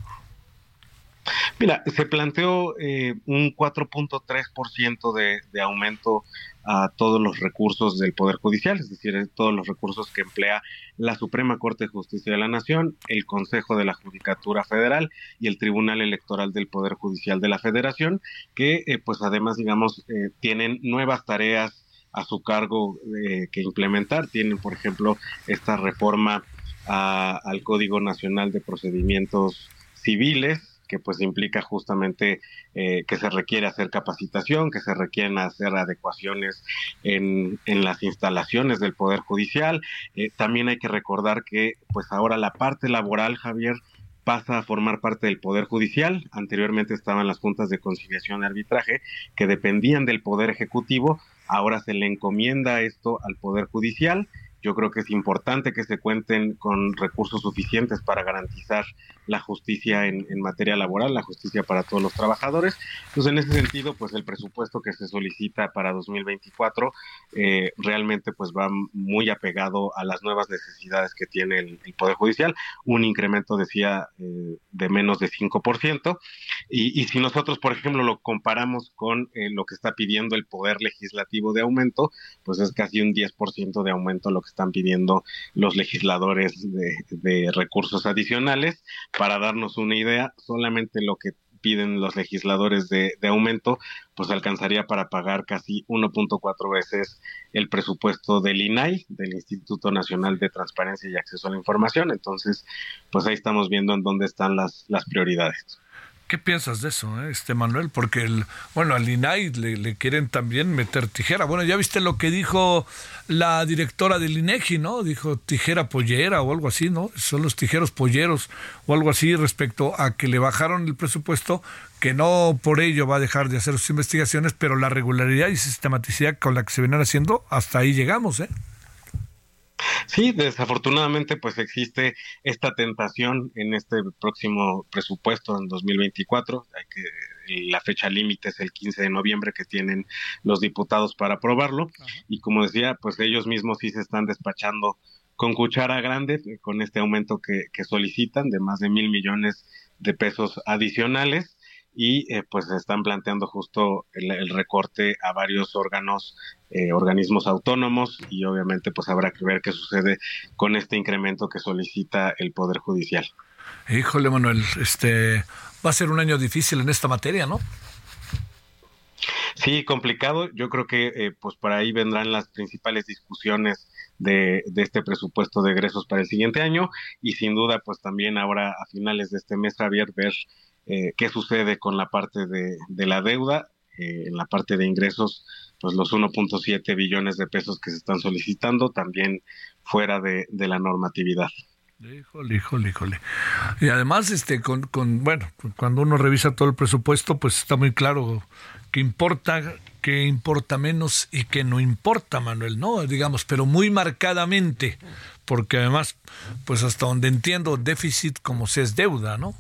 Mira, se planteó eh, un 4.3% de, de aumento a todos los recursos del Poder Judicial, es decir, todos los recursos que emplea la Suprema Corte de Justicia de la Nación, el Consejo de la Judicatura Federal y el Tribunal Electoral del Poder Judicial de la Federación, que eh, pues además, digamos, eh, tienen nuevas tareas a su cargo eh, que implementar. Tienen, por ejemplo, esta reforma al Código Nacional de Procedimientos Civiles, que pues implica justamente eh, que se requiere hacer capacitación, que se requieren hacer adecuaciones en, en las instalaciones del Poder Judicial. Eh, también hay que recordar que pues ahora la parte laboral, Javier, pasa a formar parte del Poder Judicial. Anteriormente estaban las juntas de conciliación y arbitraje que dependían del Poder Ejecutivo. Ahora se le encomienda esto al Poder Judicial yo creo que es importante que se cuenten con recursos suficientes para garantizar la justicia en, materia laboral, la justicia para todos los trabajadores. Entonces, en ese sentido, pues el presupuesto que se solicita para 2024 eh, realmente pues va muy apegado a las nuevas necesidades que tiene el, Poder Judicial, un incremento, decía, eh, de menos de 5%. Y, y si nosotros, por ejemplo, lo comparamos con eh, lo que está pidiendo el Poder Legislativo de aumento, pues es casi un 10% de aumento lo que están pidiendo los legisladores de, recursos adicionales. Para darnos una idea, solamente lo que piden los legisladores de, aumento, pues alcanzaría para pagar casi 1.4 veces el presupuesto del INAI, del Instituto Nacional de Transparencia y Acceso a la Información. Entonces, pues ahí estamos viendo en dónde están las, las prioridades. ¿Qué piensas de eso, eh, este Manuel? Porque, el, bueno, al INAI le, quieren también meter tijera. Bueno, ya viste lo que dijo la directora del INEGI, ¿no? Dijo tijera pollera o algo así, ¿no? Son los tijeros polleros o algo así respecto a que le bajaron el presupuesto, que no por ello va a dejar de hacer sus investigaciones, pero la regularidad y sistematicidad con la que se vienen haciendo, hasta ahí llegamos, ¿eh? Sí, desafortunadamente pues existe esta tentación en este próximo presupuesto en 2024, hay que la fecha límite es el 15 de noviembre que tienen los diputados para aprobarlo. Y como decía, pues ellos mismos sí se están despachando con cuchara grande eh, con este aumento que, que solicitan de más de mil millones de pesos adicionales y eh, pues están planteando justo el, recorte a varios órganos, eh, organismos autónomos y obviamente pues habrá que ver qué sucede con este incremento que solicita el Poder Judicial. Híjole Manuel, este va a ser un año difícil en esta materia, ¿no? Sí, complicado. Yo creo que eh, pues por ahí vendrán las principales discusiones de, de, este presupuesto de egresos para el siguiente año y sin duda pues también ahora a finales de este mes Javier ver eh, qué sucede con la parte de, la deuda, eh, en la parte de ingresos, pues los 1.7 billones de pesos que se están solicitando también fuera de, la normatividad. Híjole, híjole, híjole. Y además, este, con, con, bueno, cuando uno revisa todo el presupuesto, pues está muy claro que importa, que importa menos y que no importa, Manuel, ¿no? Digamos, pero muy marcadamente, porque además, pues hasta donde entiendo, déficit como se es deuda, ¿no?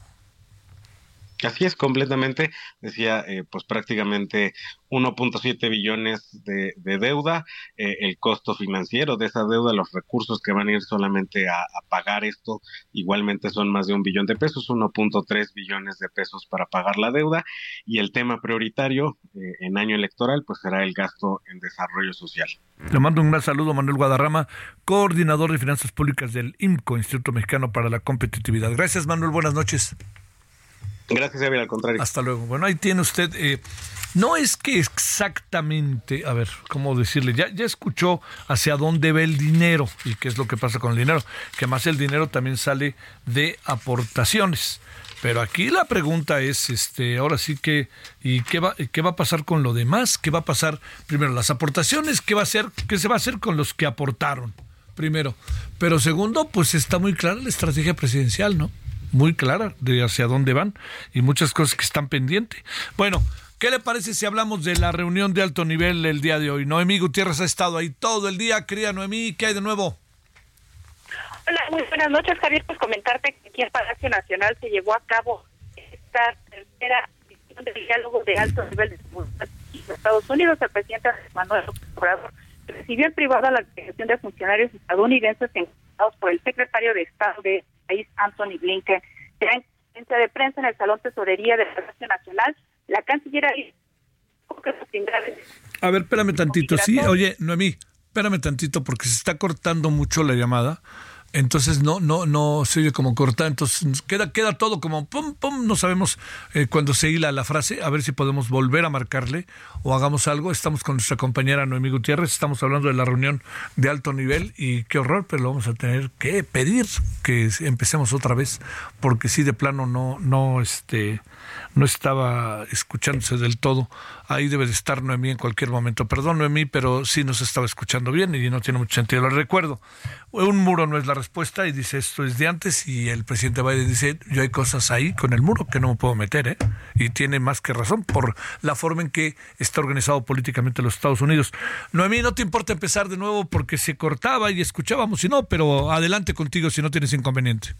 Así es, completamente. Decía, eh, pues prácticamente 1.7 billones de, deuda, eh, el costo financiero de esa deuda, los recursos que van a ir solamente a, pagar esto, igualmente son más de un billón de pesos, 1.3 billones de pesos para pagar la deuda. Y el tema prioritario eh, en año electoral, pues será el gasto en desarrollo social. Le mando un gran saludo Manuel Guadarrama, coordinador de finanzas públicas del IMCO, Instituto Mexicano para la Competitividad. Gracias, Manuel. Buenas noches. Gracias, Javier, al contrario. Hasta luego. Bueno, ahí tiene usted. Eh, no es que exactamente, a ver, ¿cómo decirle? Ya, ya escuchó hacia dónde va el dinero y qué es lo que pasa con el dinero. Que más el dinero también sale de aportaciones. Pero aquí la pregunta es, este, ahora sí que, ¿y qué va, qué va a pasar con lo demás? ¿Qué va a pasar? Primero, las aportaciones, ¿qué va a hacer? ¿Qué se va a hacer con los que aportaron? primero. Pero segundo, pues está muy clara la estrategia presidencial, ¿no? Muy clara de hacia dónde van y muchas cosas que están pendientes. Bueno, ¿qué le parece si hablamos de la reunión de alto nivel el día de hoy? Noemí Gutiérrez ha estado ahí todo el día. Querida Noemí, ¿qué hay de nuevo? Hola, muy buenas noches, Javier. Pues comentarte que aquí en Palacio Nacional se llevó a cabo esta tercera edición del diálogo de alto nivel de de Estados Unidos. El presidente Manuel López Obrador recibió en privado a la delegación de funcionarios estadounidenses encargados por el secretario de Estado del país, Anthony Blinken. Ya en conferencia de prensa en el Salón Tesorería del Palacio Nacional, la canciller la A ver, espérame tantito. Sí, oye, Noemí, espérame tantito porque se está cortando mucho la llamada. Entonces no, no, no se oye como corta, entonces queda, queda todo como pum, pum, no sabemos eh, cuando se hila la frase, a ver si podemos volver a marcarle o hagamos algo. Estamos con nuestra compañera Noemí Gutiérrez, estamos hablando de la reunión de alto nivel y qué horror, pero lo vamos a tener que pedir que empecemos otra vez, porque sí de plano no, no, este, no estaba escuchándose del todo. Ahí debe de estar Noemí en cualquier momento. Perdón, Noemí, pero sí nos estaba escuchando bien y no tiene mucho sentido. Lo recuerdo. Un muro no es la respuesta y dice esto es de antes y el presidente Biden dice yo hay cosas ahí con el muro que no me puedo meter, ¿eh? Y tiene más que razón por la forma en que está organizado políticamente los Estados Unidos. Noemí, no te importa empezar de nuevo porque se cortaba y escuchábamos, si no, pero adelante contigo si no tienes inconveniente.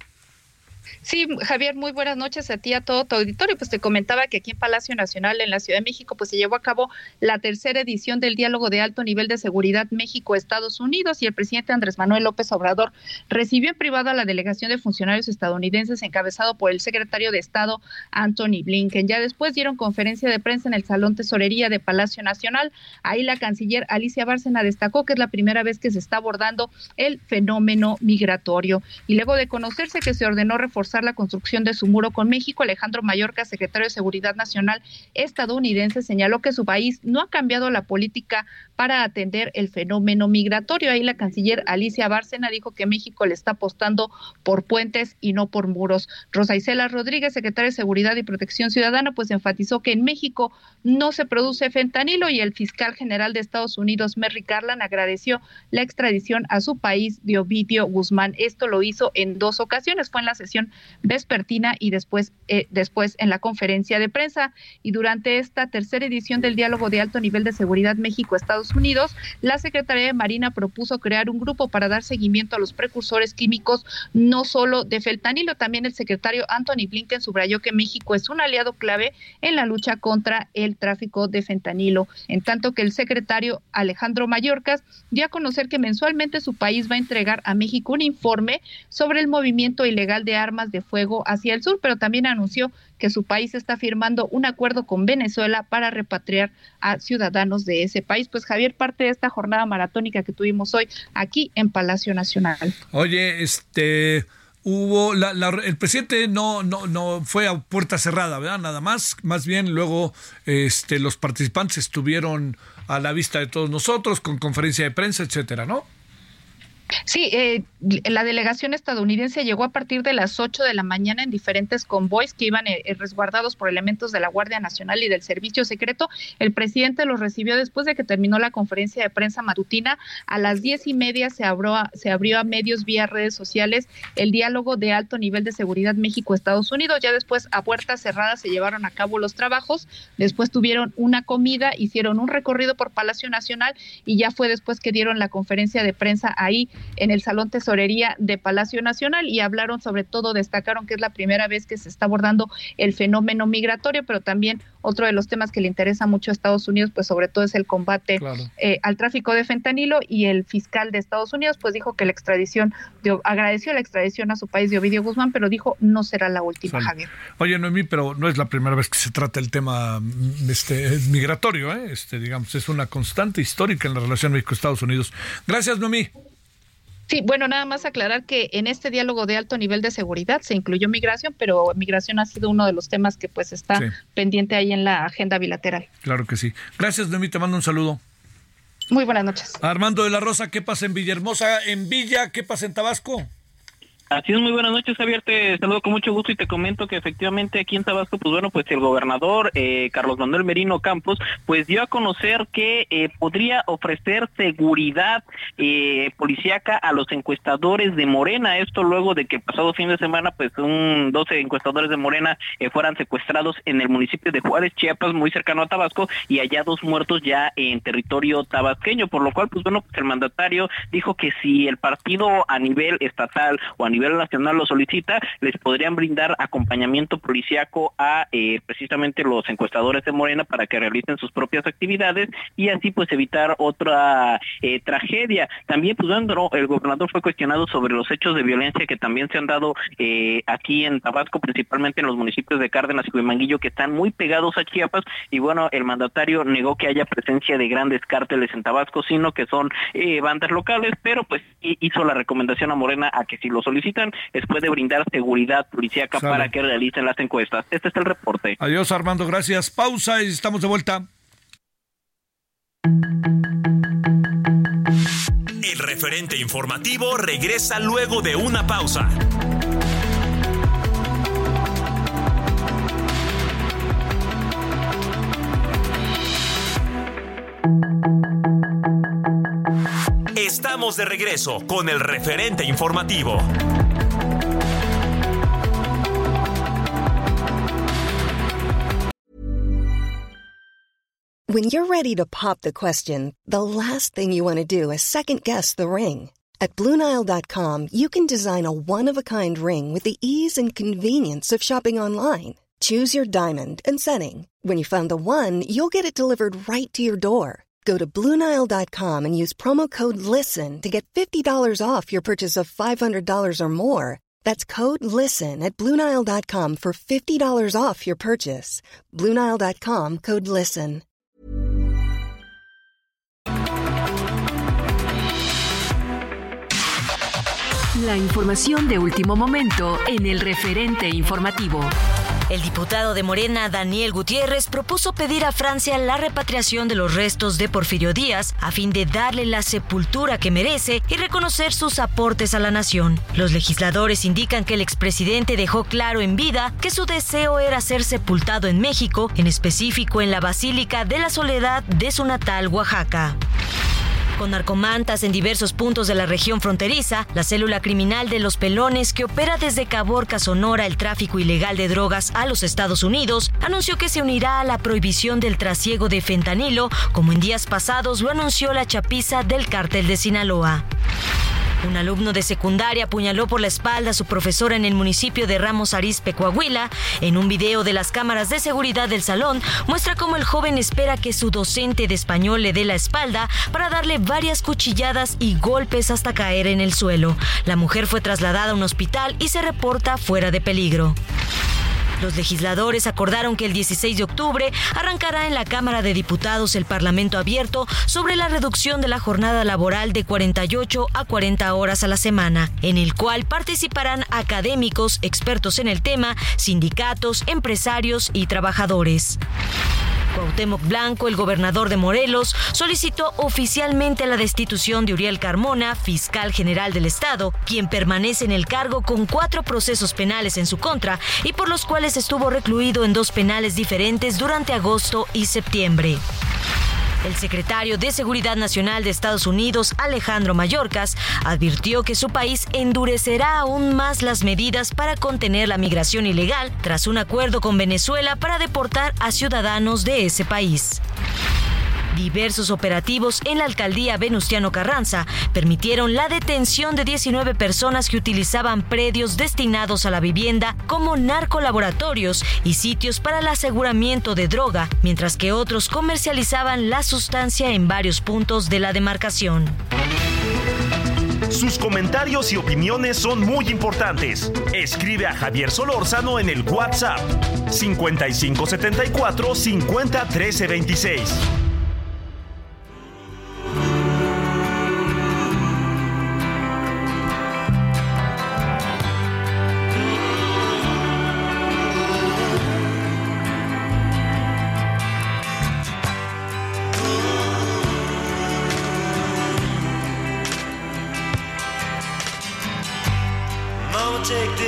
Sí, Javier, muy buenas noches a ti, a todo tu auditorio. Pues te comentaba que aquí en Palacio Nacional, en la Ciudad de México, pues se llevó a cabo la tercera edición del diálogo de alto nivel de seguridad México-Estados Unidos y el presidente Andrés Manuel López Obrador recibió en privado a la delegación de funcionarios estadounidenses encabezado por el secretario de Estado Anthony Blinken. Ya después dieron conferencia de prensa en el Salón Tesorería de Palacio Nacional. Ahí la canciller Alicia Bárcena destacó que es la primera vez que se está abordando el fenómeno migratorio. Y luego de conocerse que se ordenó reforzar la construcción de su muro con México, Alejandro Mayorkas, secretario de Seguridad Nacional estadounidense, señaló que su país no ha cambiado la política para atender el fenómeno migratorio. Ahí la canciller Alicia Bárcena dijo que México le está apostando por puentes y no por muros. Rosa Isela Rodríguez, secretaria de Seguridad y Protección Ciudadana, pues enfatizó que en México no se produce fentanilo y el fiscal general de Estados Unidos, Merrick Garland, agradeció la extradición a su país de Ovidio Guzmán. Esto lo hizo en dos ocasiones, fue en la sesión vespertina y después, eh, después en la conferencia de prensa. Y durante esta tercera edición del diálogo de alto nivel de seguridad México-Estados Unidos, la Secretaría de Marina propuso crear un grupo para dar seguimiento a los precursores químicos, no solo de fentanilo. También el secretario Anthony Blinken subrayó que México es un aliado clave en la lucha contra el tráfico de fentanilo, en tanto que el secretario Alejandro Mayorkas dio a conocer que mensualmente su país va a entregar a México un informe sobre el movimiento ilegal de armas de fuego hacia el sur, pero también anunció que su país está firmando un acuerdo con Venezuela para repatriar a ciudadanos de ese país. Pues Javier, parte de esta jornada maratónica que tuvimos hoy aquí en Palacio Nacional. Oye, este hubo la, la- el presidente no no no fue a puerta cerrada, ¿verdad? Nada más, más bien luego este los participantes estuvieron a la vista de todos nosotros con conferencia de prensa, etcétera, ¿no? Sí, eh, la delegación estadounidense llegó a partir de las 8 de la mañana en diferentes convoys que iban eh, resguardados por elementos de la Guardia Nacional y del Servicio Secreto. El presidente los recibió después de que terminó la conferencia de prensa matutina. A las diez y media se abrió, a- se abrió a medios vía redes sociales el diálogo de alto nivel de seguridad México-Estados Unidos. Ya después, a puertas cerradas, se llevaron a cabo los trabajos. Después tuvieron una comida, hicieron un recorrido por Palacio Nacional y ya fue después que dieron la conferencia de prensa ahí en el Salón Tesorería de Palacio Nacional y hablaron sobre todo, destacaron que es la primera vez que se está abordando el fenómeno migratorio, pero también otro de los temas que le interesa mucho a Estados Unidos, pues sobre todo es el combate eh, al tráfico de fentanilo y el fiscal de Estados Unidos pues dijo que la extradición, de- agradeció la extradición a su país de Ovidio Guzmán, pero dijo no será la última. Javier. Oye, Noemí, pero no es la primera vez que se trata el tema mm, este, migratorio, ¿eh? Este, digamos, es una constante histórica en la relación México-Estados Unidos. Gracias, Noemí. Sí, bueno, nada más aclarar que en este diálogo de alto nivel de seguridad se incluyó migración, pero migración ha sido uno de los temas que pues está Sí. pendiente ahí en la agenda bilateral. Claro que sí. Gracias, Noemí, te mando un saludo. Muy buenas noches. Armando de la Rosa, ¿qué pasa en Villahermosa? En Villa, ¿qué pasa en Tabasco? Así es, muy buenas noches, Javier. Te saludo con mucho gusto y te comento que efectivamente aquí en Tabasco, pues bueno, pues el gobernador eh, Carlos Manuel Merino Campos, pues dio a conocer que eh, podría ofrecer seguridad eh, policíaca a los encuestadores de Morena. Esto luego de que pasado fin de semana, pues un 12 encuestadores de Morena eh, fueran secuestrados en el municipio de Juárez, Chiapas, muy cercano a Tabasco, y allá dos muertos ya en territorio tabasqueño, por lo cual, pues bueno, pues el mandatario dijo que si el partido a nivel estatal o a nivel nacional lo solicita, les podrían brindar acompañamiento policíaco a eh, precisamente los encuestadores de Morena para que realicen sus propias actividades y así pues evitar otra eh, tragedia. También pues bueno, el gobernador fue cuestionado sobre los hechos de violencia que también se han dado eh, aquí en Tabasco, principalmente en los municipios de Cárdenas y Huimanguillo que están muy pegados a Chiapas y bueno, el mandatario negó que haya presencia de grandes cárteles en Tabasco, sino que son bandas locales, pero pues hizo la recomendación a Morena a que si lo solicitan les puede brindar seguridad policíaca Sale. para que realicen las encuestas. Este es el reporte. Adiós, Armando, gracias. Pausa y estamos de vuelta. El referente informativo regresa luego de una pausa. Estamos de regreso con el referente informativo. When you're ready to pop the question, the last thing you want to do is second guess the ring. At Bluenile.com, you can design a one of a kind ring with the ease and convenience of shopping online. Choose your diamond and setting. When you find the one, you'll get it delivered right to your door. Go to Bluenile.com and use promo code LISTEN to get $50 off your purchase of $500 or more. That's code LISTEN at Bluenile.com for $50 off your purchase. Bluenile.com code LISTEN. La información de último momento en el referente informativo. El diputado de Morena, Daniel Gutiérrez, propuso pedir a Francia la repatriación de los restos de Porfirio Díaz a fin de darle la sepultura que merece y reconocer sus aportes a la nación. Los legisladores indican que el expresidente dejó claro en vida que su deseo era ser sepultado en México, en específico en la Basílica de la Soledad de su natal Oaxaca. Con narcomantas en diversos puntos de la región fronteriza, la célula criminal de los pelones que opera desde Caborca, Sonora, el tráfico ilegal de drogas a los Estados Unidos, anunció que se unirá a la prohibición del trasiego de fentanilo, como en días pasados lo anunció la chapiza del cártel de Sinaloa. Un alumno de secundaria apuñaló por la espalda a su profesora en el municipio de Ramos Arizpe, Coahuila. En un video de las cámaras de seguridad del salón, muestra cómo el joven espera que su docente de español le dé la espalda para darle varias cuchilladas y golpes hasta caer en el suelo. La mujer fue trasladada a un hospital y se reporta fuera de peligro. Los legisladores acordaron que el 16 de octubre arrancará en la Cámara de Diputados el Parlamento abierto sobre la reducción de la jornada laboral de 48 a 40 horas a la semana, en el cual participarán académicos, expertos en el tema, sindicatos, empresarios y trabajadores. Cuauhtémoc Blanco, el gobernador de Morelos, solicitó oficialmente la destitución de Uriel Carmona, fiscal general del Estado, quien permanece en el cargo con cuatro procesos penales en su contra y por los cuales estuvo recluido en dos penales diferentes durante agosto y septiembre. El secretario de Seguridad Nacional de Estados Unidos, Alejandro Mayorkas, advirtió que su país endurecerá aún más las medidas para contener la migración ilegal tras un acuerdo con Venezuela para deportar a ciudadanos de ese país. Diversos operativos en la alcaldía Venustiano Carranza permitieron la detención de 19 personas que utilizaban predios destinados a la vivienda como narcolaboratorios y sitios para el aseguramiento de droga, mientras que otros comercializaban la sustancia en varios puntos de la demarcación. Sus comentarios y opiniones son muy importantes. Escribe a Javier Solórzano en el WhatsApp 5574 50 13 26.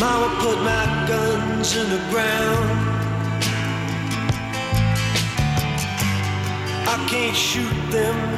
Mama put my guns in the ground. I can't shoot them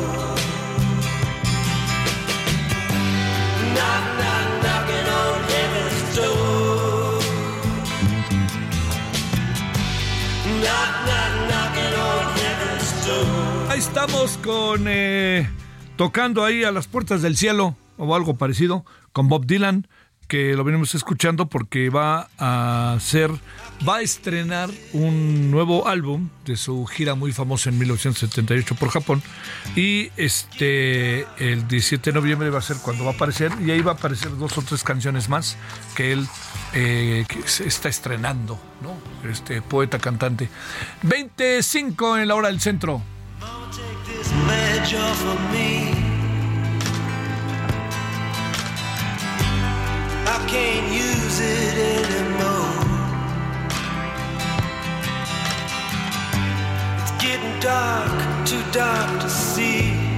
Ahí estamos con eh, tocando ahí a las puertas del cielo o algo parecido con Bob Dylan que lo venimos escuchando porque va a hacer va a estrenar un nuevo álbum de su gira muy famosa en 1978 por Japón. Y este el 17 de noviembre va a ser cuando va a aparecer y ahí va a aparecer dos o tres canciones más que él eh, que se está estrenando no este poeta cantante. 25 en la hora del centro I can't use it anymore. It's getting dark, too dark to see.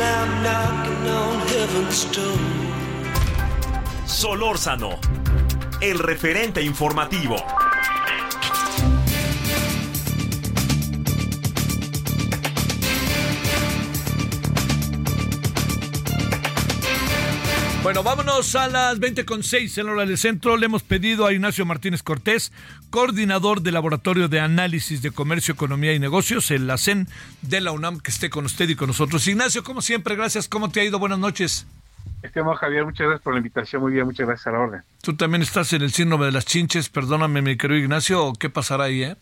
I'm knocking on heaven's. Solórzano, el referente informativo. Bueno, vámonos a las 20.6 en la hora del centro. Le hemos pedido a Ignacio Martínez Cortés, coordinador del Laboratorio de Análisis de Comercio, Economía y Negocios, el LACEN de la UNAM, que esté con usted y con nosotros. Ignacio, como siempre, gracias. ¿Cómo te ha ido? Buenas noches. Estimado Javier, muchas gracias por la invitación. Muy bien, muchas gracias a la orden. Tú también estás en el síndrome de las chinches. Perdóname, mi querido Ignacio, ¿o ¿qué pasará ahí, eh?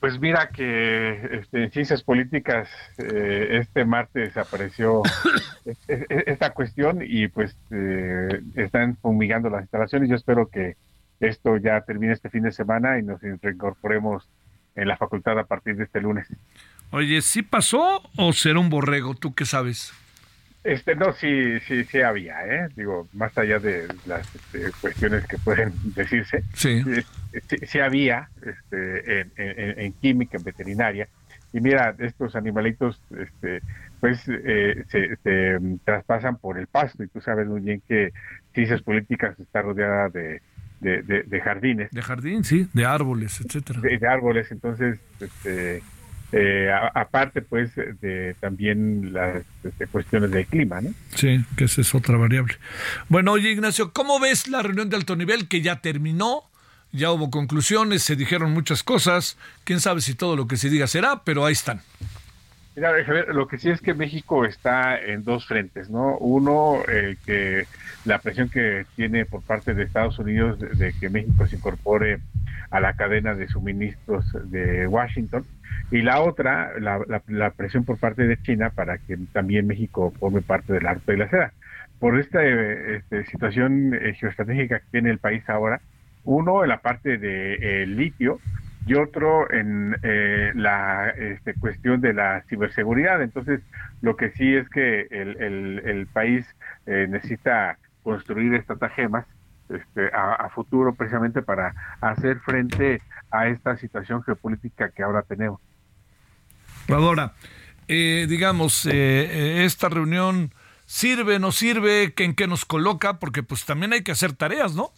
Pues mira que este, en ciencias políticas eh, este martes apareció e- e- esta cuestión y pues eh, están fumigando las instalaciones. Yo espero que esto ya termine este fin de semana y nos reincorporemos en la facultad a partir de este lunes. Oye, ¿sí pasó o será un borrego? ¿Tú qué sabes? Este, no, sí, sí, sí había, ¿eh? Digo, más allá de las este, cuestiones que pueden decirse, Sí. sí, sí había este, en, en- en química, en veterinaria. Y mira, estos animalitos, este, pues, eh, se, se, mm, traspasan por el pasto. Y tú sabes muy bien que ciencias políticas está rodeada de, de, de- de jardines, De jardín, sí, de árboles, etcétera. de, de árboles. Entonces, este, eh, aparte, pues, de también las este, cuestiones del clima, ¿no? Sí, que esa es otra variable. Bueno, oye, Ignacio, ¿cómo ves la reunión de alto nivel que ya terminó? Ya hubo conclusiones, se dijeron muchas cosas. Quién sabe si todo lo que se diga será, pero ahí están. Mira, Javier, lo que sí es que México está en dos frentes, ¿no? Uno, eh, que la presión que tiene por parte de Estados Unidos de, de que México se incorpore a la cadena de suministros de Washington, y la otra, la, la- la presión por parte de China para que también México forme parte del arte de la seda. Por esta eh, este, situación eh, geoestratégica que tiene el país ahora, uno en la parte de eh, litio, y otro en eh, la este, cuestión de la ciberseguridad. Entonces, lo que sí es que el, el- el país eh, necesita construir estratagemas este, a, futuro precisamente para hacer frente a esta situación geopolítica que ahora tenemos. Ahora, eh, digamos, eh, esta reunión sirve, no sirve, ¿en qué nos coloca? Porque pues también hay que hacer tareas, ¿no?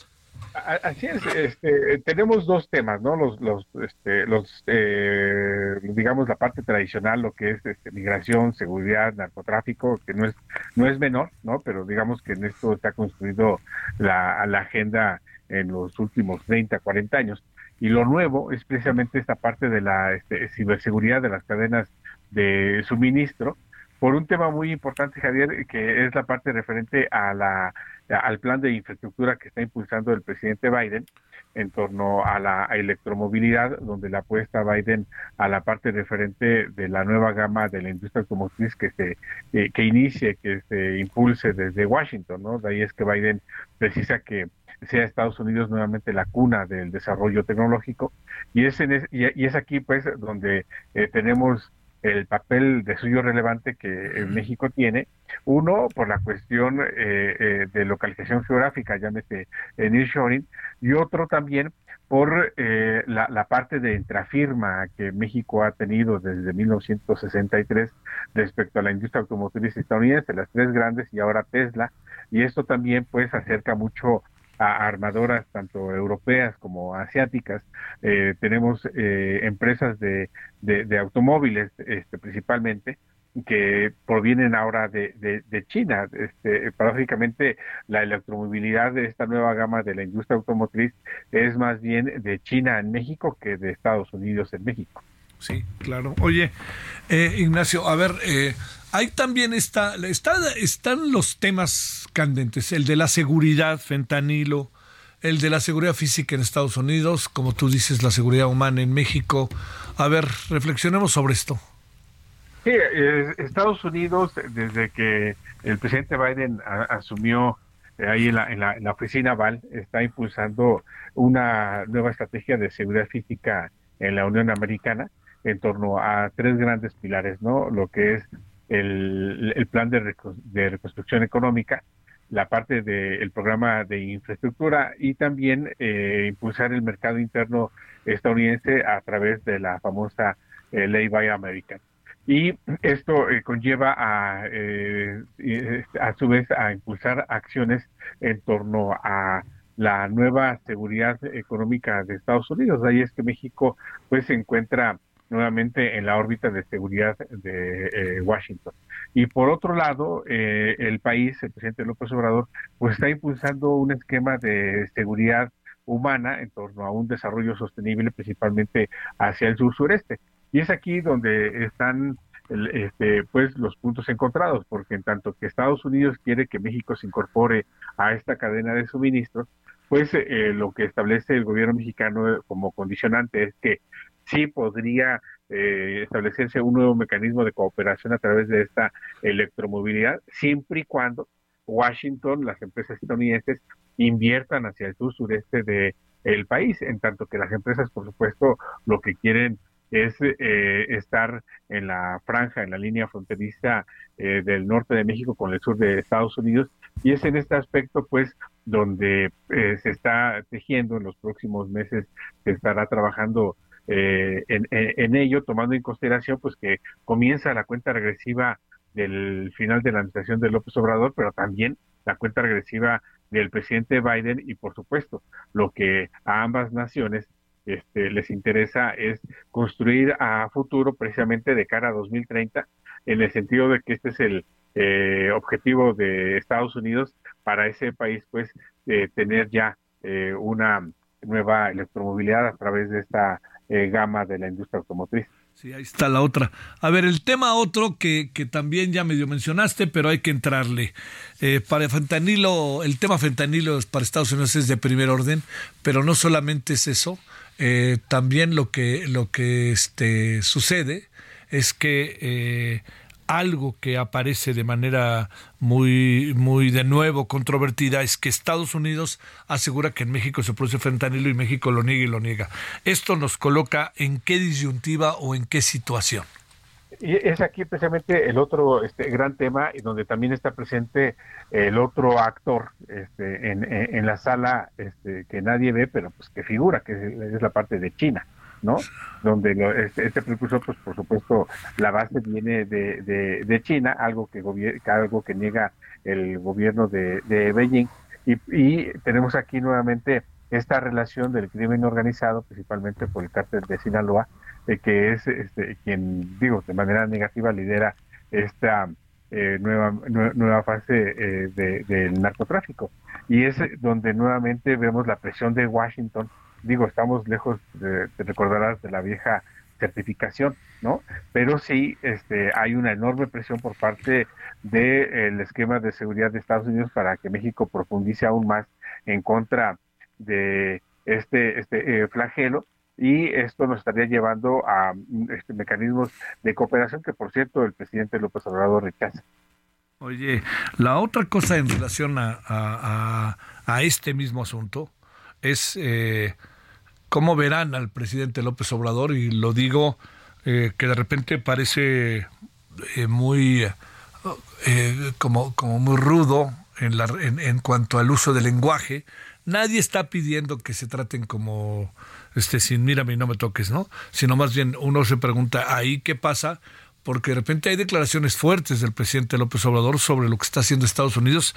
Así es, este, tenemos dos temas, ¿no? Los, los, este, los eh, digamos, la parte tradicional, lo que es este, migración, seguridad, narcotráfico, que no es, no es menor, ¿no? Pero digamos que en esto está construido la, la agenda en los últimos 30, 40 años. Y lo nuevo es precisamente esta parte de la este, ciberseguridad de las cadenas de suministro, por un tema muy importante, Javier, que es la parte referente a la, al plan de infraestructura que está impulsando el presidente Biden en torno a la electromovilidad, donde la apuesta Biden a la parte referente de la nueva gama de la industria automotriz que se que inicie, que se impulse desde Washington, ¿no? De ahí es que Biden precisa que sea Estados Unidos nuevamente la cuna del desarrollo tecnológico y es en y, es aquí pues donde eh, tenemos el papel de suyo relevante que México tiene. Uno, por la cuestión eh, eh, de localización geográfica, llámese nearshoring, y otro también por eh, la, la, parte de intrafirma que México ha tenido desde 1963 respecto a la industria automotriz estadounidense, las tres grandes y ahora Tesla, y esto también pues acerca mucho a armadoras tanto europeas como asiáticas. Eh, tenemos eh, empresas de, de, automóviles este, principalmente que provienen ahora de, de, China. Este, la electromovilidad de esta nueva gama de la industria automotriz es más bien de China en México que de Estados Unidos en México. Sí, claro. Oye, eh, Ignacio, a ver, eh, hay también está, están los temas candentes, el de la seguridad, fentanilo, el de la seguridad física en Estados Unidos, como tú dices, la seguridad humana en México. A ver, reflexionemos sobre esto. Sí, Estados Unidos, desde que el presidente Biden asumió eh, ahí en la, en, la, en la oficina Val, está impulsando una nueva estrategia de seguridad física en la Unión Americana en torno a tres grandes pilares, ¿no? Lo que es el, plan de, reconstrucción económica, la parte del programa de infraestructura y también eh, impulsar el mercado interno estadounidense a través de la famosa eh, ley Buy American. Y esto eh, conlleva a, a su vez a impulsar acciones en torno a la nueva seguridad económica de Estados Unidos. Ahí es que México pues se encuentra nuevamente en la órbita de seguridad de eh, Washington. Y por otro lado, eh, el país, el presidente López Obrador, pues está impulsando un esquema de seguridad humana en torno a un desarrollo sostenible, principalmente hacia el sur sureste. Y es aquí donde están este, pues los puntos encontrados, porque en tanto que Estados Unidos quiere que México se incorpore a esta cadena de suministros, pues eh, lo que establece el gobierno mexicano como condicionante es que sí podría eh, establecerse un nuevo mecanismo de cooperación a través de esta electromovilidad, siempre y cuando Washington, las empresas estadounidenses, inviertan hacia el sur sureste de el país, en tanto que las empresas, por supuesto, lo que quieren es eh, estar en la franja, en la línea fronteriza eh, del norte de México con el sur de Estados Unidos, y es en este aspecto, pues, donde se está tejiendo en los próximos meses, se estará trabajando eh, en, ello, tomando en consideración pues que comienza la cuenta regresiva del final de la administración de López Obrador, pero también la cuenta regresiva del presidente Biden y por supuesto lo que a ambas naciones este, les interesa es construir a futuro precisamente de cara a 2030 en el sentido de que este es el eh, objetivo de Estados Unidos para ese país pues tener ya eh, una nueva electromovilidad a través de esta eh, gama de la industria automotriz. Sí, ahí está la otra. A ver, el tema otro que, que también ya medio mencionaste, pero hay que entrarle. Eh, para fentanilo, el tema fentanilo para Estados Unidos es de primer orden, pero no solamente es eso, eh, también lo que, lo que este, sucede es que algo que aparece de manera muy, muy de nuevo controvertida es que Estados Unidos asegura que en México se produce fentanilo y México lo niega y lo niega. ¿Esto nos coloca en qué disyuntiva o en qué situación? Y es aquí precisamente el otro este, gran tema y donde también está presente el otro actor este, en, en, la sala este, que nadie ve, pero pues que figura, que es la parte de China. ¿No? Donde lo- este, este precursor, pues por supuesto, la base viene de, de, China, algo que, algo que niega el gobierno de, de Beijing. Y, y tenemos aquí nuevamente esta relación del crimen organizado, principalmente por el cártel de Sinaloa, eh, que es este, quien, digo, de manera negativa lidera esta eh, nueva, nue- nueva fase eh, de- del narcotráfico. Y es donde nuevamente vemos la presión de Washington digo, estamos lejos, de, te recordarás, de la vieja certificación, ¿no? Pero sí este, hay una enorme presión por parte del esquema de seguridad de Estados Unidos para que México profundice aún más en contra de este, este eh, flagelo y esto nos estaría llevando a mm, este, mecanismos de cooperación que, por cierto, el presidente López Obrador rechaza. Oye, la otra cosa en relación a, a- a- a este mismo asunto es eh, cómo verán al presidente López Obrador, y lo digo eh, que de repente parece eh, muy eh, como, como muy rudo en, la, en, en cuanto al uso del lenguaje. Nadie está pidiendo que se traten como este sin mírame y no me toques, ¿no? Sino más bien uno se pregunta ahí qué pasa, porque de repente hay declaraciones fuertes del presidente López Obrador sobre lo que está haciendo Estados Unidos,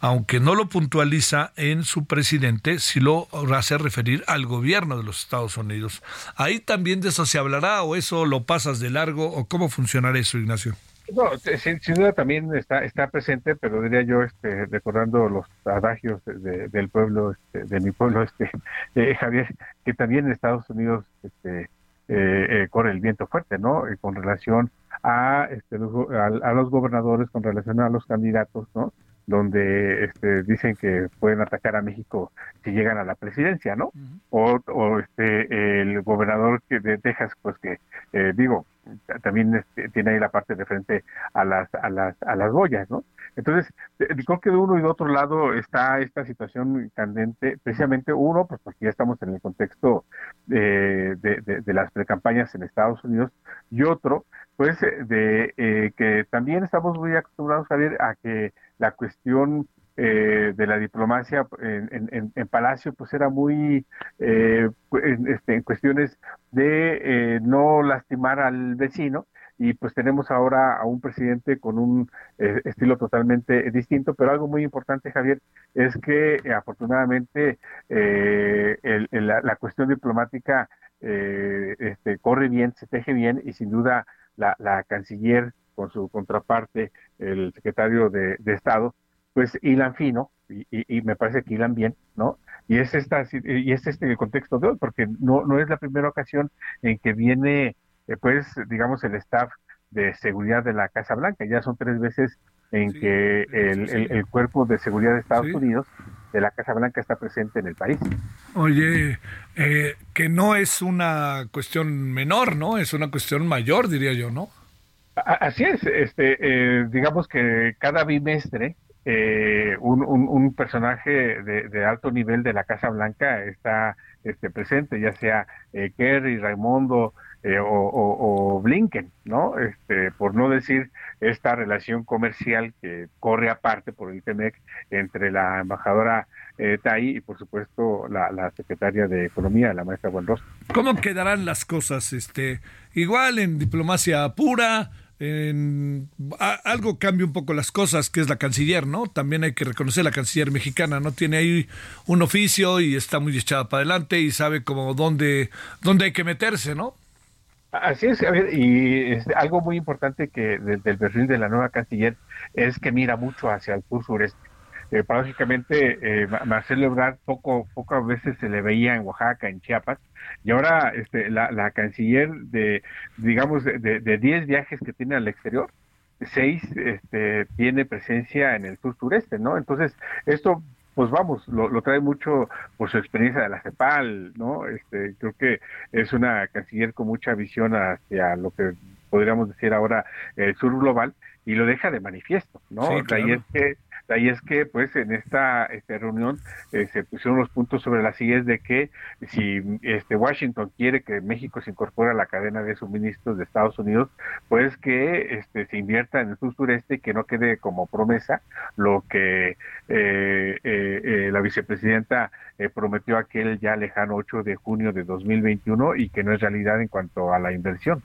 aunque no lo puntualiza en su presidente, sí lo hace referir al gobierno de los Estados Unidos. Ahí también de eso se hablará o eso lo pasas de largo o cómo funcionará eso, Ignacio. No, sin, sin duda también está presente, pero diría yo, este, recordando los adagios de- de- del pueblo, este, de mi pueblo, este, eh, Javier, que también Estados Unidos este, eh, eh, corre el viento fuerte, ¿no? Eh, con relación a, este, a, a los gobernadores, con relación a los candidatos, ¿no? Donde este, dicen que pueden atacar a México si llegan a la presidencia, ¿no? O, o este, el gobernador que de Texas, pues que, eh, digo, también este, tiene ahí la parte de frente a las a las a las boyas, ¿no? Entonces, creo que de uno y de otro lado está esta situación candente, precisamente uno, pues porque ya estamos en el contexto eh, de, de, las precampañas en Estados Unidos, y otro, pues eh, de eh, que también estamos muy acostumbrados, Javier, a que la cuestión eh, de la diplomacia en, en- en- Palacio, pues era muy eh, en, este, en cuestiones de eh, no lastimar al vecino y pues tenemos ahora a un presidente con un eh, estilo totalmente distinto, pero algo muy importante, Javier, es que eh, afortunadamente el- la, la cuestión diplomática este, corre bien, se teje bien y sin duda la, la canciller con su contraparte, el secretario de Estado, pues hilan fino y, y- y me parece que hilan bien, ¿no? Y es esta y es este el contexto de hoy, porque no, no es la primera ocasión en que viene, eh, pues, digamos, el staff de seguridad de la Casa Blanca. Ya son tres veces en que el, el- el cuerpo de seguridad de Estados. Unidos de la Casa Blanca está presente en el país. Oye, eh, que no es una cuestión menor, ¿no? Es una cuestión mayor, diría yo, ¿no? Así es, este, eh, digamos que cada bimestre eh, un, un- un personaje de, de alto nivel de la Casa Blanca está este, presente, ya sea eh, Kerry, Raimondo eh, o, Blinken, ¿no? Este, por no decir esta relación comercial que corre aparte por el TEMEC entre la embajadora eh, Tai y por supuesto la, la secretaria de Economía, la maestra Buenrostro. ¿Cómo quedarán las cosas? Este, igual en diplomacia pura, en algo cambia un poco las cosas, que es la canciller, ¿no? También hay que reconocer la canciller mexicana, ¿no? Tiene ahí un oficio y está muy echada para adelante y sabe como dónde, dónde hay que meterse, ¿no? Así es, a ver, y algo muy importante que desde el perfil de la nueva canciller es que mira mucho hacia el sur sureste. Eh, paradójicamente, eh, Ma- Marcelo Ebrard poco, pocas veces se le veía en Oaxaca, en Chiapas, y ahora este, la, la canciller de, digamos, de- de de 10 viajes que tiene al exterior, seis este, tiene presencia en el sur sureste, ¿no? Entonces, esto, pues vamos, lo, lo trae mucho por su experiencia de la CEPAL, ¿no? Este, creo que es una canciller con mucha visión hacia lo que podríamos decir ahora el sur global y lo deja de manifiesto, ¿no? Sí, claro. es que Ahí es que, pues, en esta, esta reunión eh, se pusieron los puntos sobre las sillas de que si este Washington quiere que México se incorpore a la cadena de suministros de Estados Unidos, pues que este, se invierta en el sur sureste y que no quede como promesa lo que eh, eh, la vicepresidenta prometió aquel ya lejano 8 de junio de 2021 y que no es realidad en cuanto a la inversión.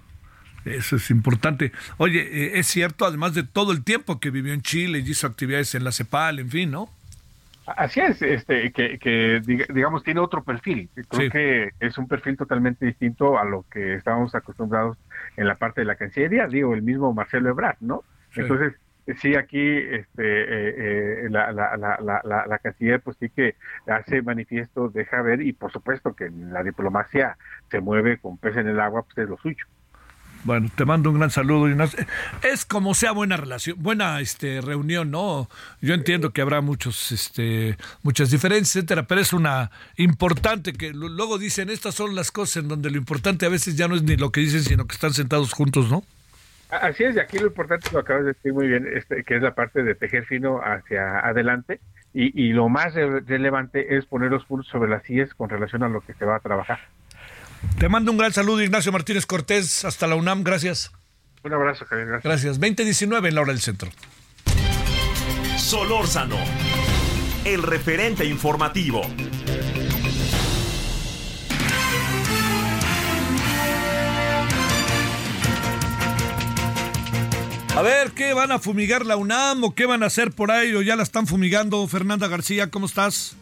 Eso es importante. Oye, eh, es cierto, además de todo el tiempo que vivió en Chile y hizo actividades en la CEPAL, en fin, ¿no? Así es, este, que, digamos tiene otro perfil. Creo que es un perfil totalmente distinto a lo que estábamos acostumbrados en la parte de la Cancillería, digo, el mismo Marcelo Ebrard, ¿no? Entonces, sí, aquí este, eh, eh, la, la, la, la, Canciller pues sí que hace manifiesto, deja ver, y por supuesto que la diplomacia se mueve con pez en el agua, pues es lo suyo. Bueno, te mando un gran saludo. Es como sea buena relación, buena este, reunión, ¿no? Yo entiendo que habrá muchos, este, muchas diferencias, etcétera, pero es una importante que luego dicen, estas son las cosas en donde lo importante a veces ya no es ni lo que dicen, sino que están sentados juntos, ¿no? Así es, y aquí lo importante lo acabas de decir muy bien, este, que es la parte de tejer fino hacia adelante, y, y lo más relevante es poner los puntos sobre las sillas con relación a lo que se va a trabajar. Te mando un gran saludo, Ignacio Martínez Cortés, hasta la UNAM, gracias. Un abrazo, Javier, gracias. Gracias. 2019 en la hora del centro. Solórzano, el referente informativo. A ver, ¿qué van a fumigar la UNAM o qué van a hacer por ahí o ya la están fumigando? Fernanda García, ¿cómo estás?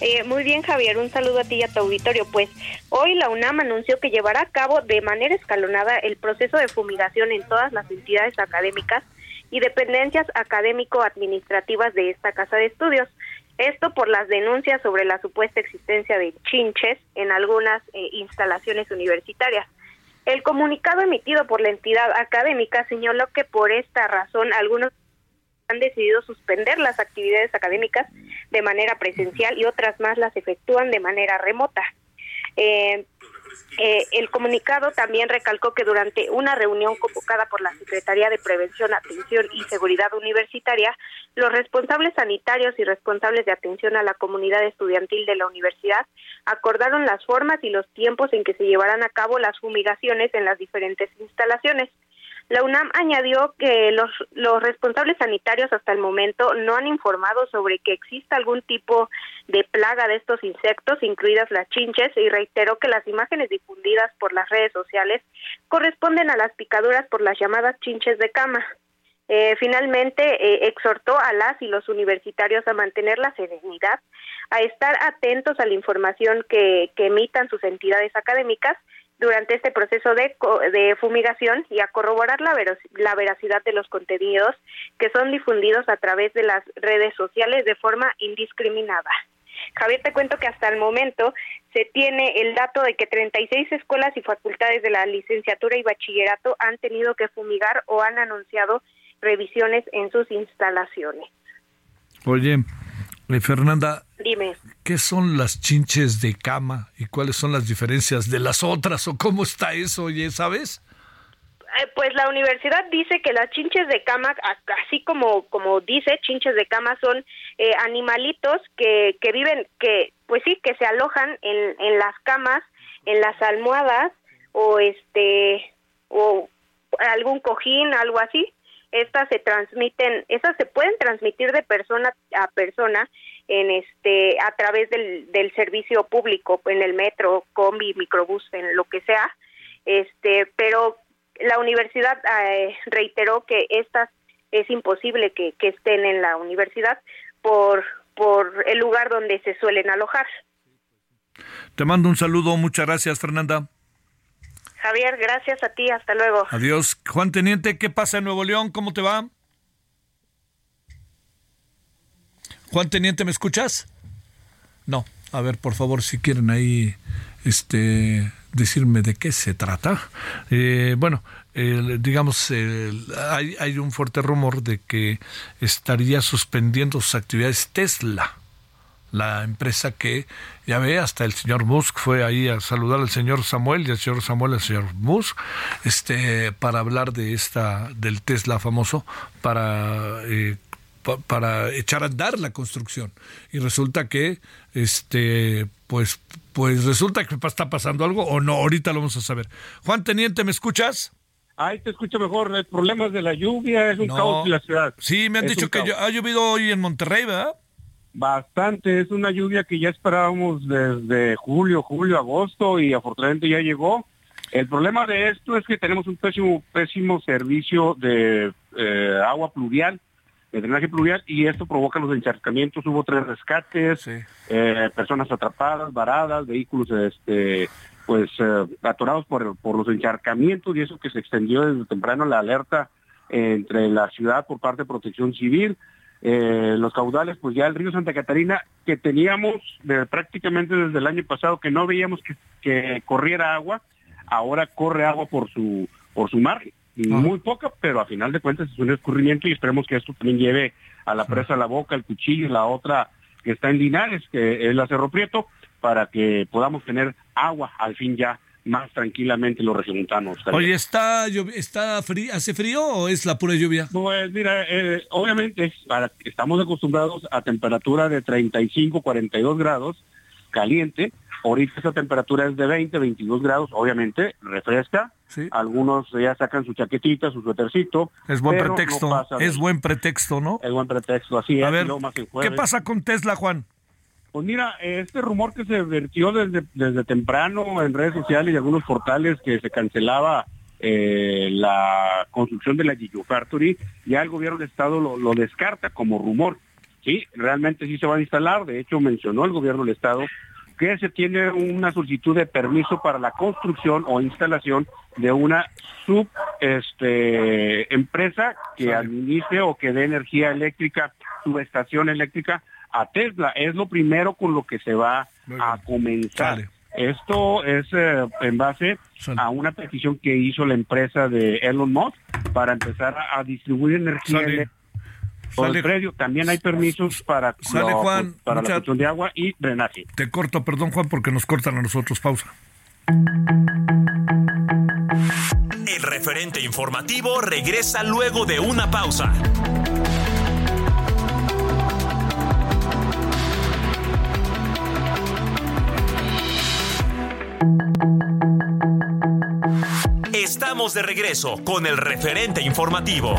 Eh, muy bien, Javier, un saludo a ti y a tu auditorio. Pues hoy la UNAM anunció que llevará a cabo de manera escalonada el proceso de fumigación en todas las entidades académicas y dependencias académico-administrativas de esta casa de estudios. Esto por las denuncias sobre la supuesta existencia de chinches en algunas eh, instalaciones universitarias. El comunicado emitido por la entidad académica señaló que por esta razón algunos han decidido suspender las actividades académicas de manera presencial y otras más las efectúan de manera remota. Eh, eh, el comunicado también recalcó que durante una reunión convocada por la Secretaría de Prevención, Atención y Seguridad Universitaria, los responsables sanitarios y responsables de atención a la comunidad estudiantil de la universidad acordaron las formas y los tiempos en que se llevarán a cabo las fumigaciones en las diferentes instalaciones. La UNAM añadió que los, responsables sanitarios hasta el momento no han informado sobre que exista algún tipo de plaga de estos insectos, incluidas las chinches, y reiteró que las imágenes difundidas por las redes sociales corresponden a las picaduras por las llamadas chinches de cama. Eh, finalmente, eh, exhortó a las y los universitarios a mantener la serenidad, a estar atentos a la información que, que emitan sus entidades académicas durante este proceso de, de fumigación y a corroborar la, la veracidad de los contenidos que son difundidos a través de las redes sociales de forma indiscriminada. Javier, te cuento que hasta el momento se tiene el dato de que 36 escuelas y facultades de la licenciatura y bachillerato han tenido que fumigar o han anunciado revisiones en sus instalaciones. Oye, eh, Fernanda, Dime. ¿qué son las chinches de cama y cuáles son las diferencias de las otras o cómo está eso, oye, sabes? Eh, pues la universidad dice que las chinches de cama, así como como dice, chinches de cama son eh, animalitos que, que viven, que pues sí, que se alojan en, en las camas, en las almohadas o este o algún cojín, algo así estas se transmiten, estas se pueden transmitir de persona a persona en este a través del, del servicio público en el metro, combi, microbús, en lo que sea, este, pero la universidad eh, reiteró que estas es imposible que, que estén en la universidad por por el lugar donde se suelen alojar. Te mando un saludo, muchas gracias, Fernanda. Javier, gracias a ti, hasta luego. Adiós. Juan Teniente, ¿qué pasa en Nuevo León? ¿Cómo te va? Juan Teniente, ¿me escuchas? No. A ver, por favor, si quieren ahí este decirme de qué se trata. Eh, bueno, digamos, hay, hay un fuerte rumor de que estaría suspendiendo sus actividades Tesla la empresa que, ya ve, hasta el señor Musk fue ahí a saludar al señor Samuel y al señor Samuel al señor Musk, este, para hablar de esta, del Tesla famoso, para eh, pa- para echar a andar la construcción. Y resulta que, este, pues, pues resulta que está pasando algo o no, ahorita lo vamos a saber. Juan Teniente, ¿me escuchas? Ahí te escucho mejor. El problema es de la lluvia, es un No. caos en la ciudad. Sí, me han Es dicho que ha llovido hoy en Monterrey, ¿verdad? Bastante, es una lluvia que ya esperábamos desde julio, julio, agosto y afortunadamente ya llegó. El problema de esto es que tenemos un pésimo, pésimo servicio de eh, agua pluvial, de drenaje pluvial, y esto provoca los encharcamientos. Hubo tres rescates, eh, personas atrapadas, varadas, vehículos este, pues eh, atorados por, por los encharcamientos y eso que se extendió desde temprano la alerta entre la ciudad por parte de Protección Civil. Eh, los caudales, pues ya el río Santa Catarina, que teníamos de- prácticamente desde el año pasado que no veíamos que, que corriera agua, ahora corre agua por su por su margen. Muy poca, pero a final de cuentas es un escurrimiento y esperemos que esto también lleve a la presa la boca, el cuchillo la otra que está en Linares, que es la Cerro Prieto, para que podamos tener agua al fin ya más tranquilamente los regiomontanos. Oye, ¿está, está frío, ¿hace frío o es la pura lluvia? Pues mira, eh, obviamente para, estamos acostumbrados a temperatura de 35, 42 grados, caliente. Ahorita esa temperatura es de 20, 22 grados, obviamente refresca. Algunos ya sacan su chaquetita, su suétercito. Es buen no pretexto, es buen pretexto, ¿no? Es buen pretexto, así A es. ver, ¿qué pasa con Tesla, Juan? Pues mira, este rumor que se vertió desde, desde temprano en redes sociales y algunos portales que se cancelaba eh, la construcción de la Gigafactory, ya el gobierno de Estado lo, lo descarta como rumor. Sí, realmente sí se va a instalar. De hecho, mencionó el gobierno del Estado que se tiene una solicitud de permiso para la construcción o instalación de una sub este, empresa que administre o que dé energía eléctrica, subestación eléctrica a Tesla. Es lo primero con lo que se va a comenzar. Esto es eh, en base a una petición que hizo la empresa de Elon Musk para empezar a, a distribuir energía Sale. eléctrica. También hay permisos para, Sale, lo- Juan, para la mucha- cuestión de agua y drenaje. Te corto, perdón, Juan, porque nos cortan a nosotros. Pausa. El referente informativo regresa luego de una pausa. Estamos de regreso con el referente informativo.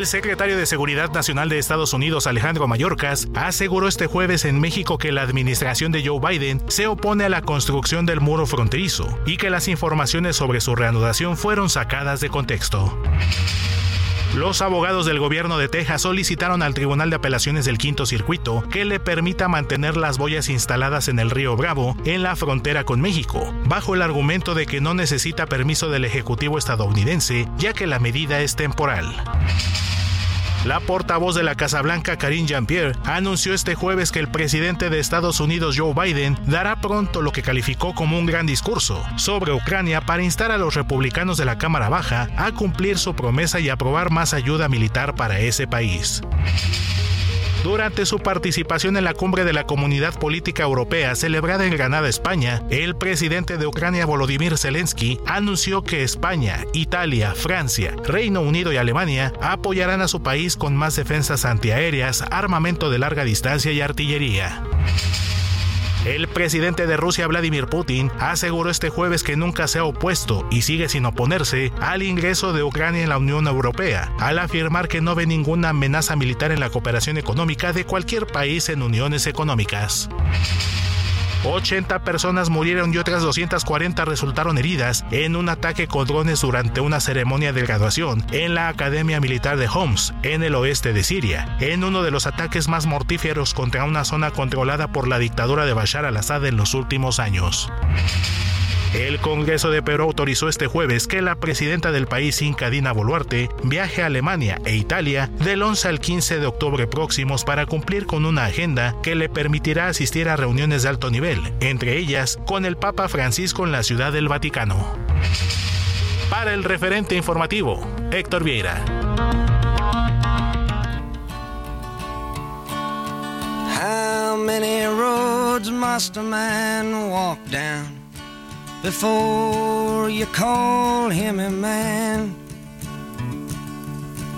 El secretario de Seguridad Nacional de Estados Unidos, Alejandro Mayorkas, aseguró este jueves en México que la administración de Joe Biden se opone a la construcción del muro fronterizo y que las informaciones sobre su reanudación fueron sacadas de contexto. Los abogados del gobierno de Texas solicitaron al Tribunal de Apelaciones del Quinto Circuito que le permita mantener las boyas instaladas en el río Bravo, en la frontera con México, bajo el argumento de que no necesita permiso del Ejecutivo estadounidense, ya que la medida es temporal. La portavoz de la Casa Blanca, Karine Jean-Pierre, anunció este jueves que el presidente de Estados Unidos, Joe Biden, dará pronto lo que calificó como un gran discurso sobre Ucrania para instar a los republicanos de la Cámara Baja a cumplir su promesa y aprobar más ayuda militar para ese país. Durante su participación en la cumbre de la Comunidad Política Europea celebrada en Granada, España, el presidente de Ucrania Volodymyr Zelensky anunció que España, Italia, Francia, Reino Unido y Alemania apoyarán a su país con más defensas antiaéreas, armamento de larga distancia y artillería. El presidente de Rusia, Vladimir Putin, aseguró este jueves que nunca se ha opuesto y sigue sin oponerse al ingreso de Ucrania en la Unión Europea, al afirmar que no ve ninguna amenaza militar en la cooperación económica de cualquier país en uniones económicas. 80 personas murieron y otras 240 resultaron heridas en un ataque con drones durante una ceremonia de graduación en la Academia Militar de Homs, en el oeste de Siria, en uno de los ataques más mortíferos contra una zona controlada por la dictadura de Bashar al-Assad en los últimos años. El Congreso de Perú autorizó este jueves que la presidenta del país, Inca Dina Boluarte, viaje a Alemania e Italia del 11 al 15 de octubre próximos para cumplir con una agenda que le permitirá asistir a reuniones de alto nivel, entre ellas con el Papa Francisco en la Ciudad del Vaticano. Para el referente informativo, Héctor Vieira. Before you call him a man?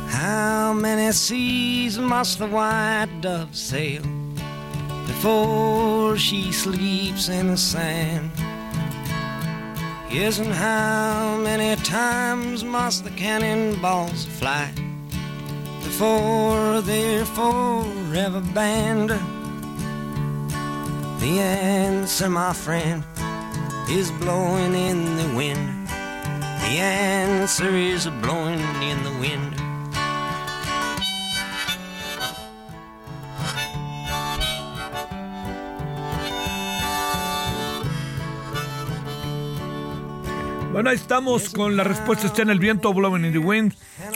How many seas must the white dove sail before she sleeps in the sand? Yes, and how many times must the cannonballs fly before they're forever banned? The answer, my friend, is blowing in the wind. The answer is blowing in the wind. Bueno, ahí estamos con la respuesta está en el viento, Blowing in the Wind,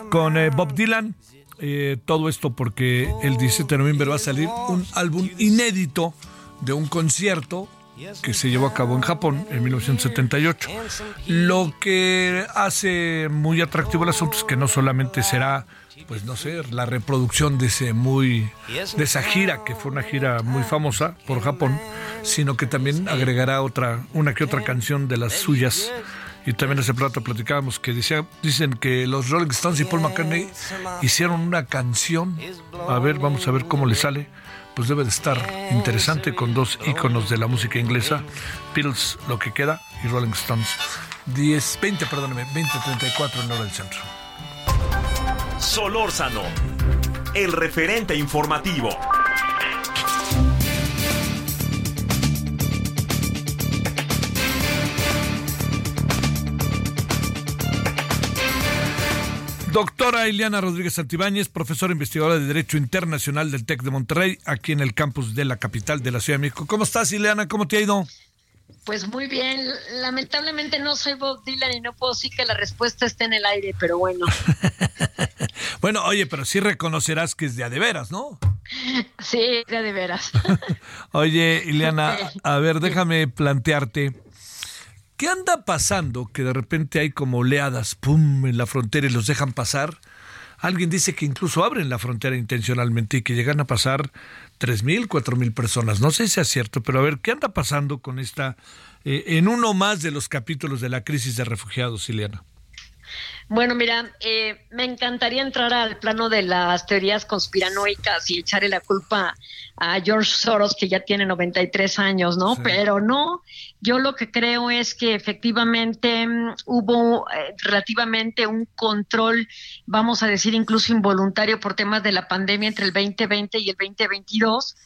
con eh, Bob Dylan. Eh, todo esto porque el 17 de noviembre va a salir un álbum inédito de un concierto que se llevó a cabo en Japón en 1978. Lo que hace muy atractivo el asunto es que no solamente será, pues no sé, la reproducción de ese muy de esa gira que fue una gira muy famosa por Japón, sino que también agregará otra una que otra canción de las suyas. Y también hace plato platicábamos que decía, dicen que los Rolling Stones y Paul McCartney hicieron una canción. A ver, vamos a ver cómo le sale pues debe de estar interesante con dos íconos de la música inglesa, Beatles, lo que queda, y Rolling Stones. 10, 20, perdóneme, 2034 en hora del centro. Solórzano, el referente informativo. Doctora Ileana Rodríguez Santibáñez, profesora investigadora de Derecho Internacional del TEC de Monterrey, aquí en el campus de la capital de la Ciudad de México. ¿Cómo estás, Ileana? ¿Cómo te ha ido? Pues muy bien. Lamentablemente no soy Bob Dylan y no puedo decir que la respuesta esté en el aire, pero bueno. bueno, oye, pero sí reconocerás que es de a de veras, ¿no? Sí, de a de veras. oye, Ileana, a ver, déjame plantearte. ¿Qué anda pasando que de repente hay como oleadas, pum, en la frontera y los dejan pasar? Alguien dice que incluso abren la frontera intencionalmente y que llegan a pasar tres mil, cuatro mil personas. No sé si es cierto, pero a ver, ¿qué anda pasando con esta, eh, en uno más de los capítulos de la crisis de refugiados, Ileana? Bueno, mira, eh, me encantaría entrar al plano de las teorías conspiranoicas y echarle la culpa a George Soros, que ya tiene 93 años, ¿no? Pero no, yo lo que creo es que efectivamente mm, hubo eh, relativamente un control, vamos a decir incluso involuntario por temas de la pandemia entre el 2020 y el 2022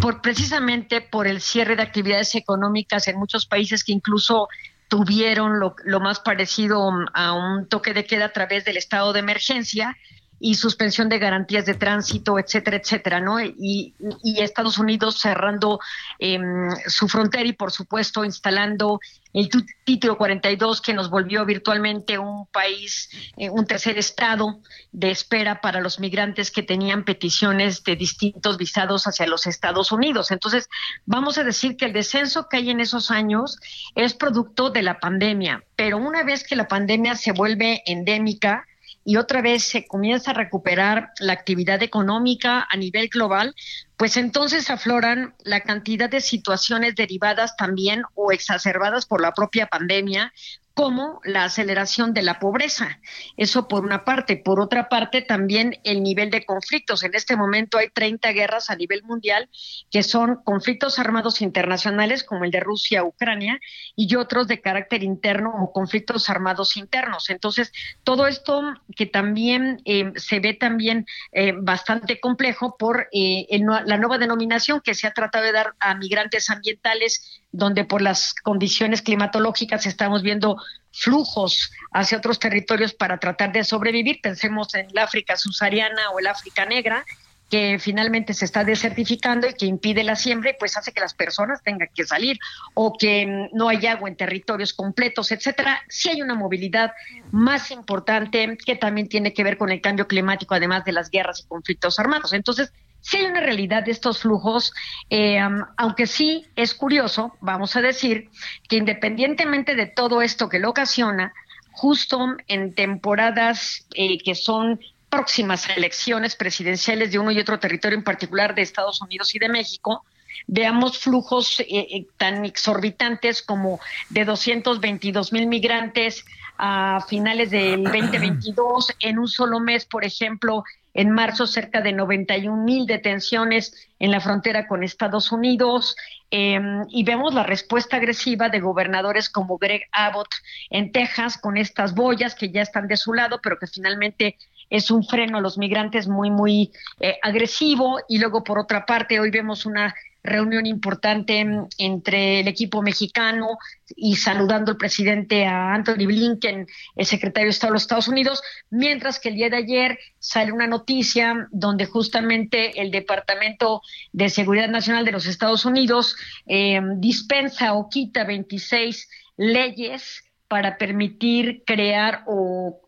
por precisamente por el cierre de actividades económicas en muchos países que incluso tuvieron lo, lo, más parecido a un toque de queda a través del estado de emergencia y suspensión de garantías de tránsito, etcétera, etcétera, ¿no? Y, y Estados Unidos cerrando eh, su frontera y, por supuesto, instalando el título 42 que nos volvió virtualmente un país, eh, un tercer estado de espera para los migrantes que tenían peticiones de distintos visados hacia los Estados Unidos. Entonces, vamos a decir que el descenso que hay en esos años es producto de la pandemia, pero una vez que la pandemia se vuelve endémica, y otra vez se comienza a recuperar la actividad económica a nivel global, pues entonces afloran la cantidad de situaciones derivadas también o exacerbadas por la propia pandemia, como la aceleración de la pobreza. Eso por una parte. Por otra parte, también el nivel de conflictos. En este momento hay 30 guerras a nivel mundial que son conflictos armados internacionales como el de Rusia-Ucrania y otros de carácter interno o conflictos armados internos. Entonces, todo esto que también eh, se ve también eh, bastante complejo por eh, la nueva denominación que se ha tratado de dar a migrantes ambientales donde por las condiciones climatológicas estamos viendo flujos hacia otros territorios para tratar de sobrevivir. Pensemos en el África subsahariana o el África negra, que finalmente se está desertificando y que impide la siembra y pues hace que las personas tengan que salir o que mm, no hay agua en territorios completos, etcétera. Sí hay una movilidad más importante que también tiene que ver con el cambio climático, además de las guerras y conflictos armados. Entonces, sí hay una realidad de estos flujos, eh, aunque sí es curioso, vamos a decir, que independientemente de todo esto que lo ocasiona, justo en temporadas eh, que son próximas a elecciones presidenciales de uno y otro territorio, en particular de Estados Unidos y de México, veamos flujos eh, eh, tan exorbitantes como de 222 mil migrantes a finales del 2022, en un solo mes, por ejemplo, en marzo cerca de 91 mil detenciones en la frontera con Estados Unidos em, y vemos la respuesta agresiva de gobernadores como Greg Abbott en Texas con estas boyas que ya están de su lado, pero que finalmente es un freno a los migrantes muy, muy eh, agresivo. Y luego, por otra parte, hoy vemos una reunión importante entre el equipo mexicano y saludando al presidente a Anthony Blinken, el secretario de Estado de los Estados Unidos, mientras que el día de ayer sale una noticia donde justamente el Departamento de Seguridad Nacional de los Estados Unidos eh, dispensa o quita 26 leyes para permitir crear o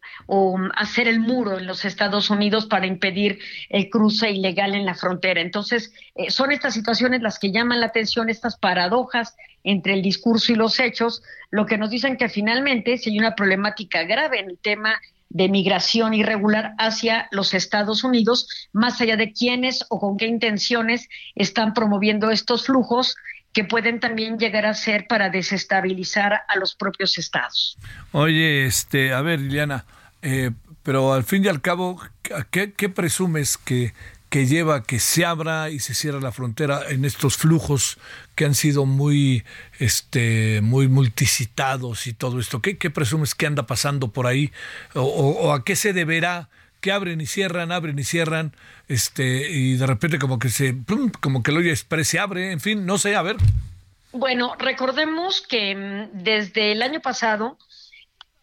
hacer el muro en los Estados Unidos para impedir el cruce ilegal en la frontera. Entonces, eh, son estas situaciones las que llaman la atención, estas paradojas entre el discurso y los hechos, lo que nos dicen que finalmente si hay una problemática grave en el tema de migración irregular hacia los Estados Unidos, más allá de quiénes o con qué intenciones están promoviendo estos flujos que pueden también llegar a ser para desestabilizar a los propios estados. Oye, este, a ver, Liliana, eh, pero al fin y al cabo, ¿qué, qué presumes que, que lleva que se abra y se cierra la frontera en estos flujos que han sido muy este muy multicitados y todo esto ¿qué, qué presumes que anda pasando por ahí o, o, a qué se deberá que abren y cierran abren y cierran este y de repente como que se como que el hoyo express se abre en fin no sé a ver. Bueno recordemos que mm, desde el año pasado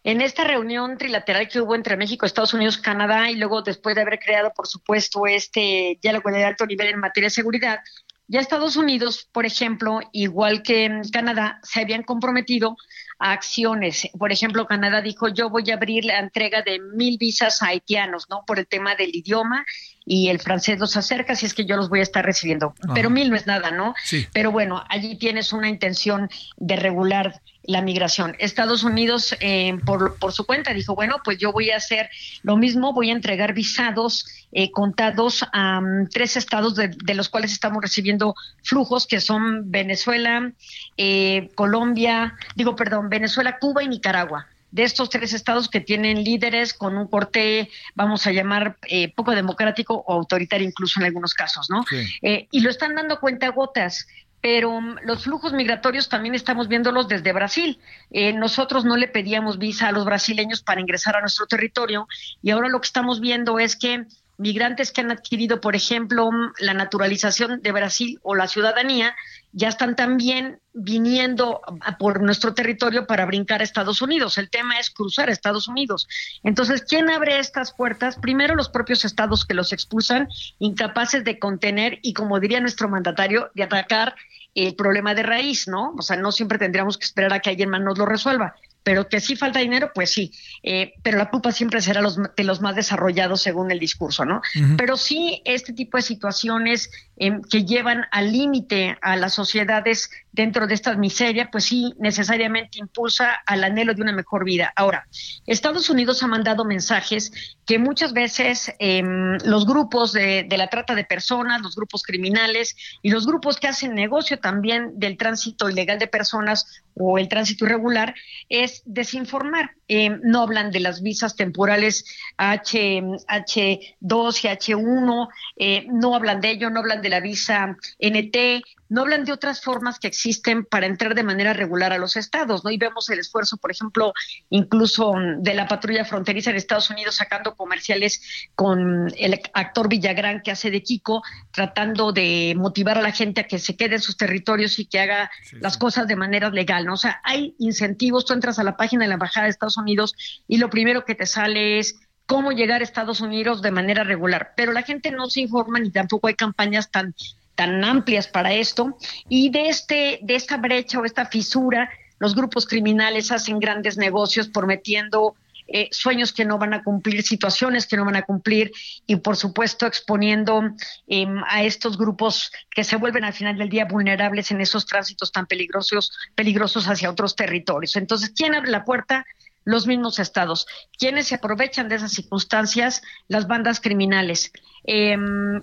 en esta reunión trilateral que hubo entre México, Estados Unidos, Canadá y luego después de haber creado, por supuesto, este diálogo de alto nivel en materia de seguridad, ya Estados Unidos, por ejemplo, igual que Canadá, se habían comprometido a acciones. Por ejemplo, Canadá dijo, yo voy a abrir la entrega de mil visas a haitianos, ¿no? Por el tema del idioma y el francés los acerca, si es que yo los voy a estar recibiendo. Pero mil no es nada, ¿no? Sí. Pero bueno, allí tienes una intención de regular la migración. Estados Unidos, eh, por, por, su cuenta, dijo, bueno, pues yo voy a hacer lo mismo, voy a entregar visados eh, contados a um, tres estados de, de, los cuales estamos recibiendo flujos, que son Venezuela, eh, Colombia, digo, perdón, Venezuela, Cuba y Nicaragua de estos tres estados que tienen líderes con un corte, vamos a llamar, eh, poco democrático o autoritario incluso en algunos casos, ¿no? Sí. Eh, y lo están dando cuenta gotas. Pero um, los flujos migratorios también estamos viéndolos desde Brasil. Eh, nosotros no le pedíamos visa a los brasileños para ingresar a nuestro territorio y ahora lo que estamos viendo es que migrantes que han adquirido, por ejemplo, la naturalización de Brasil o la ciudadanía, ya están también viniendo por nuestro territorio para brincar a Estados Unidos. El tema es cruzar a Estados Unidos. Entonces, ¿quién abre estas puertas? Primero los propios estados que los expulsan, incapaces de contener y, como diría nuestro mandatario, de atacar el problema de raíz, ¿no? O sea, no siempre tendríamos que esperar a que alguien más nos lo resuelva pero que sí falta dinero, pues sí, eh, pero la culpa siempre será los, de los más desarrollados según el discurso, ¿no? Uh -huh. Pero sí, este tipo de situaciones eh, que llevan al límite a las sociedades dentro de esta miseria, pues sí, necesariamente impulsa al anhelo de una mejor vida. Ahora, Estados Unidos ha mandado mensajes que muchas veces eh, los grupos de, de la trata de personas, los grupos criminales y los grupos que hacen negocio también del tránsito ilegal de personas o el tránsito irregular es desinformar. Eh, no hablan de las visas temporales H, H2 y H1, eh, no hablan de ello, no hablan de la visa NT, no hablan de otras formas que existen para entrar de manera regular a los estados, ¿no? Y vemos el esfuerzo, por ejemplo, incluso de la patrulla fronteriza en Estados Unidos sacando comerciales con el actor Villagrán que hace de Kiko, tratando de motivar a la gente a que se quede en sus territorios y que haga sí, las sí. cosas de manera legal, ¿no? O sea, hay incentivos, tú entras a la página de la Embajada de Estados Unidos y lo primero que te sale es cómo llegar a Estados Unidos de manera regular, pero la gente no se informa ni tampoco hay campañas tan tan amplias para esto y de este de esta brecha o esta fisura los grupos criminales hacen grandes negocios prometiendo eh, sueños que no van a cumplir, situaciones que no van a cumplir y por supuesto exponiendo eh, a estos grupos que se vuelven al final del día vulnerables en esos tránsitos tan peligrosos, peligrosos hacia otros territorios. Entonces, ¿quién abre la puerta? Los mismos estados. ¿Quiénes se aprovechan de esas circunstancias? Las bandas criminales. Eh,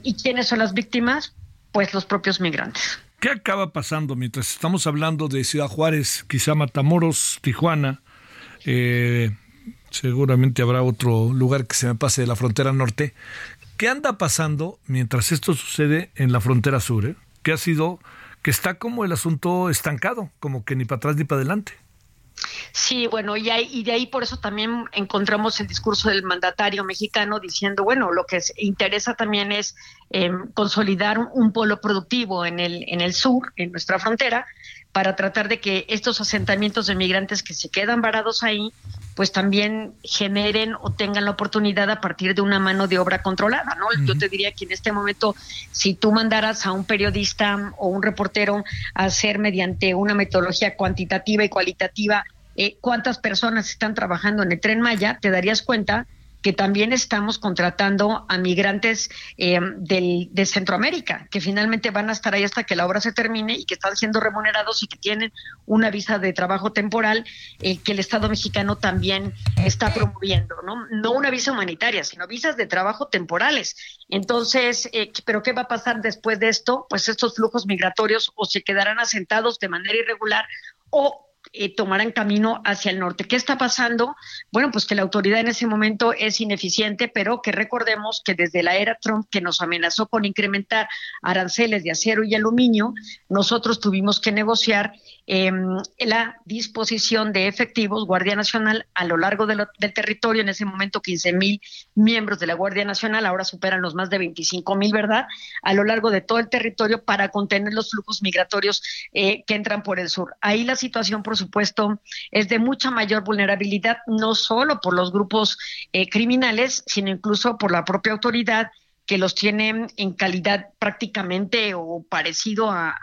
¿Y quiénes son las víctimas? Pues los propios migrantes. ¿Qué acaba pasando mientras estamos hablando de Ciudad Juárez, quizá Matamoros, Tijuana? Eh, seguramente habrá otro lugar que se me pase de la frontera norte. ¿Qué anda pasando mientras esto sucede en la frontera sur? eh? Que ha sido, que está como el asunto estancado, como que ni para atrás ni para adelante. Sí, bueno, y, y de ahí por eso también encontramos el discurso del mandatario mexicano diciendo, bueno, lo que interesa también es eh, consolidar un polo productivo en el, en el sur, en nuestra frontera, para tratar de que estos asentamientos de migrantes que se quedan varados ahí, pues también generen o tengan la oportunidad a partir de una mano de obra controlada, ¿no? Yo te diría que en este momento, si tú mandaras a un periodista o un reportero a hacer mediante una metodología cuantitativa y cualitativa eh, cuántas personas están trabajando en el tren Maya, te darías cuenta que también estamos contratando a migrantes eh, del, de Centroamérica, que finalmente van a estar ahí hasta que la obra se termine y que están siendo remunerados y que tienen una visa de trabajo temporal eh, que el Estado mexicano también está promoviendo, ¿no? No una visa humanitaria, sino visas de trabajo temporales. Entonces, eh, ¿pero qué va a pasar después de esto? Pues estos flujos migratorios o se quedarán asentados de manera irregular o eh, tomarán camino hacia el norte. ¿Qué está pasando? Bueno, pues que la autoridad en ese momento es ineficiente, pero que recordemos que desde la era Trump, que nos amenazó con incrementar aranceles de acero y aluminio, nosotros tuvimos que negociar eh, la disposición de efectivos Guardia Nacional a lo largo del territorio. En ese momento, 15 mil miembros de la Guardia Nacional, ahora superan los más de 25 mil, ¿verdad? A lo largo de todo el territorio para contener los flujos migratorios eh, que entran por el sur. Ahí la situación, por supuesto, es de mucha mayor vulnerabilidad, no solo por los grupos eh, criminales, sino incluso por la propia autoridad que los tiene en calidad prácticamente o parecido a-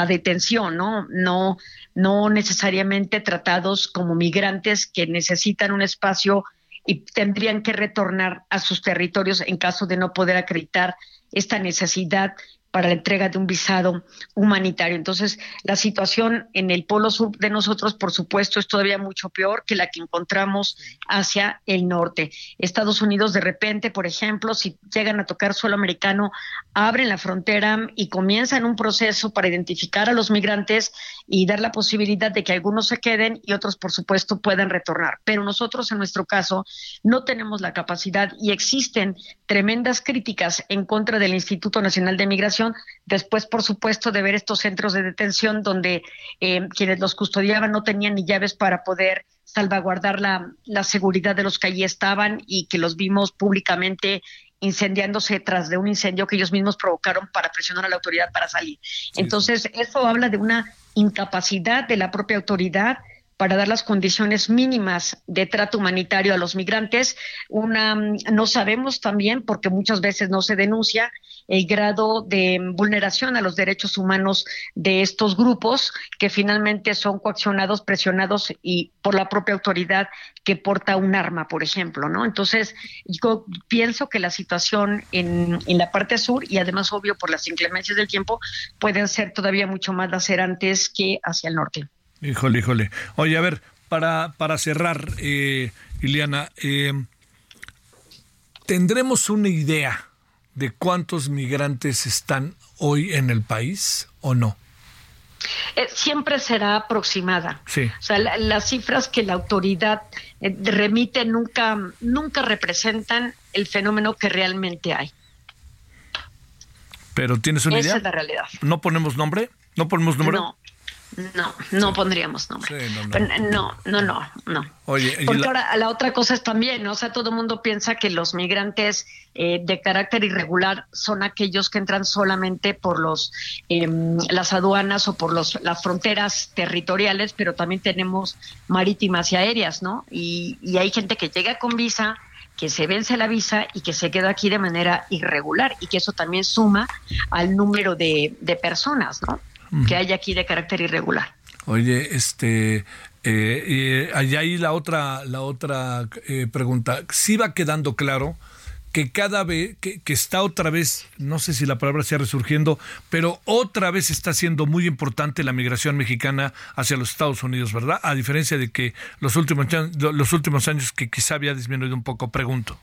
a detención, ¿no? No, no necesariamente tratados como migrantes que necesitan un espacio y tendrían que retornar a sus territorios en caso de no poder acreditar esta necesidad para la entrega de un visado humanitario. Entonces, la situación en el polo sur de nosotros, por supuesto, es todavía mucho peor que la que encontramos hacia el norte. Estados Unidos, de repente, por ejemplo, si llegan a tocar suelo americano, abren la frontera y comienzan un proceso para identificar a los migrantes y dar la posibilidad de que algunos se queden y otros, por supuesto, puedan retornar. Pero nosotros, en nuestro caso, no tenemos la capacidad y existen tremendas críticas en contra del Instituto Nacional de Migración, después, por supuesto, de ver estos centros de detención donde eh, quienes los custodiaban no tenían ni llaves para poder salvaguardar la, la seguridad de los que allí estaban y que los vimos públicamente incendiándose tras de un incendio que ellos mismos provocaron para presionar a la autoridad para salir. Entonces, eso habla de una incapacidad de la propia autoridad para dar las condiciones mínimas de trato humanitario a los migrantes. Una, mm, no sabemos también, porque muchas veces no se denuncia, el grado de vulneración a los derechos humanos de estos grupos que finalmente son coaccionados, presionados y por la propia autoridad que porta un arma, por ejemplo, ¿no? Entonces, yo pienso que la situación en, en la parte sur y además, obvio, por las inclemencias del tiempo, pueden ser todavía mucho más lacerantes que hacia el norte. Híjole, híjole. Oye, a ver, para, para cerrar, eh, Iliana, eh, ¿tendremos una idea de cuántos migrantes están hoy en el país o no? Eh, siempre será aproximada. Sí. O sea, la- las cifras que la autoridad eh, remite nunca, nunca representan el fenómeno que realmente hay. Pero ¿tienes una Esa idea? es la realidad. ¿No ponemos nombre? ¿No ponemos número? No, no, no pondríamos nombre. Sí, no, no. No, no, no, no. Oye, Porque la- ahora la otra cosa es también, ¿no? o sea, todo el mundo piensa que los migrantes eh, de carácter irregular son aquellos que entran solamente por los em, las aduanas o por los las fronteras territoriales, pero también tenemos marítimas y aéreas, ¿no? Y, y hay gente que llega con visa que se vence la visa y que se queda aquí de manera irregular y que eso también suma al número de, de personas, ¿no? Que hay aquí de carácter irregular. Oye, este, eh, eh, allá ahí la otra, la otra eh, pregunta. Sí va quedando claro que cada vez, que, que está otra vez, no sé si la palabra sea resurgiendo, pero otra vez está siendo muy importante la migración mexicana hacia los Estados Unidos, ¿verdad? A diferencia de que los últimos, los últimos años que quizá había disminuido un poco, pregunto.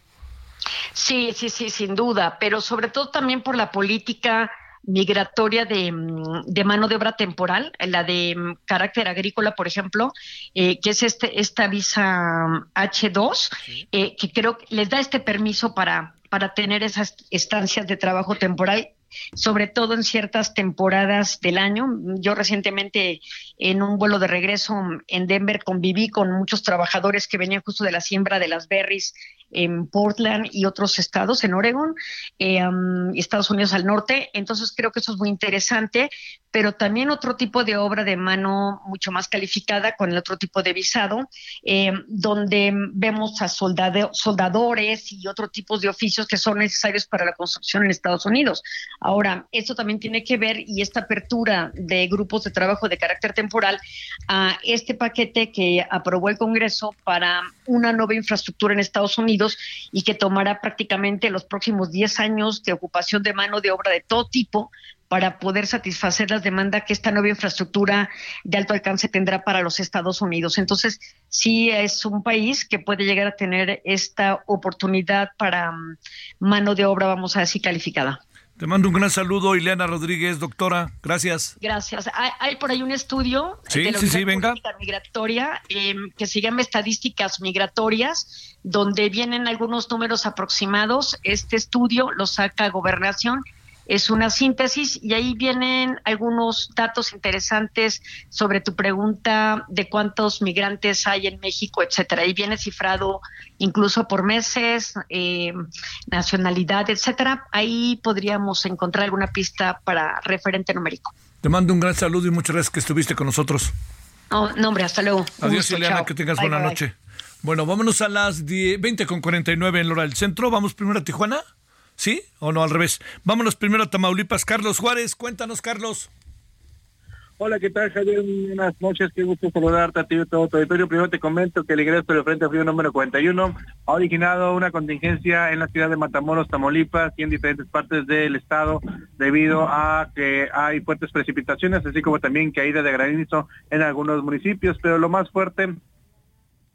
Sí, sí, sí, sin duda, pero sobre todo también por la política migratoria de, mm, de mano de obra temporal, la de mm, carácter agrícola, por ejemplo, eh, que es este esta visa mm, H2, eh, que creo que les da este permiso para, para tener esas estancias de trabajo temporal sobre todo en ciertas temporadas del año. Yo recientemente en un vuelo de regreso en Denver conviví con muchos trabajadores que venían justo de la siembra de las berries en Portland y otros estados, en Oregon, eh, um, Estados Unidos al norte. Entonces creo que eso es muy interesante, pero también otro tipo de obra de mano mucho más calificada con el otro tipo de visado, eh, donde vemos a soldade- soldadores y otros tipos de oficios que son necesarios para la construcción en Estados Unidos. Ahora, esto también tiene que ver y esta apertura de grupos de trabajo de carácter temporal a este paquete que aprobó el Congreso para una nueva infraestructura en Estados Unidos y que tomará prácticamente los próximos 10 años de ocupación de mano de obra de todo tipo para poder satisfacer las demandas que esta nueva infraestructura de alto alcance tendrá para los Estados Unidos. Entonces, sí es un país que puede llegar a tener esta oportunidad para mm, mano de obra, vamos a decir, calificada. Te mando un gran saludo, Ileana Rodríguez, doctora. Gracias. Gracias. Hay, hay por ahí un estudio Sí, de la sí, sí, venga. Migratoria eh, que se llama Estadísticas Migratorias, donde vienen algunos números aproximados. Este estudio lo saca Gobernación. Es una síntesis y ahí vienen algunos datos interesantes sobre tu pregunta de cuántos migrantes hay en México, etcétera. Ahí viene cifrado incluso por meses, eh, nacionalidad, etcétera. Ahí podríamos encontrar alguna pista para referente numérico. Te mando un gran saludo y muchas gracias que estuviste con nosotros. No, no, hombre, hasta luego. Adiós, gusto, Ileana, chao. que tengas Bye, buena bye, bye. noche. Bueno, vámonos a las 10 20 con 49 en Lora del Centro. Vamos primero a Tijuana. ¿Sí? ¿O no? Al revés. Vámonos primero a Tamaulipas. Carlos Juárez, cuéntanos, Carlos. Hola, ¿qué tal, Javier? Buenas noches, qué gusto saludarte a ti y a todo tu auditorio. Primero te comento que el ingreso del Frente Frío número 41 ha originado una contingencia en la ciudad de Matamoros, Tamaulipas y en diferentes partes del estado debido a que hay fuertes precipitaciones, así como también caída de granizo en algunos municipios, pero lo más fuerte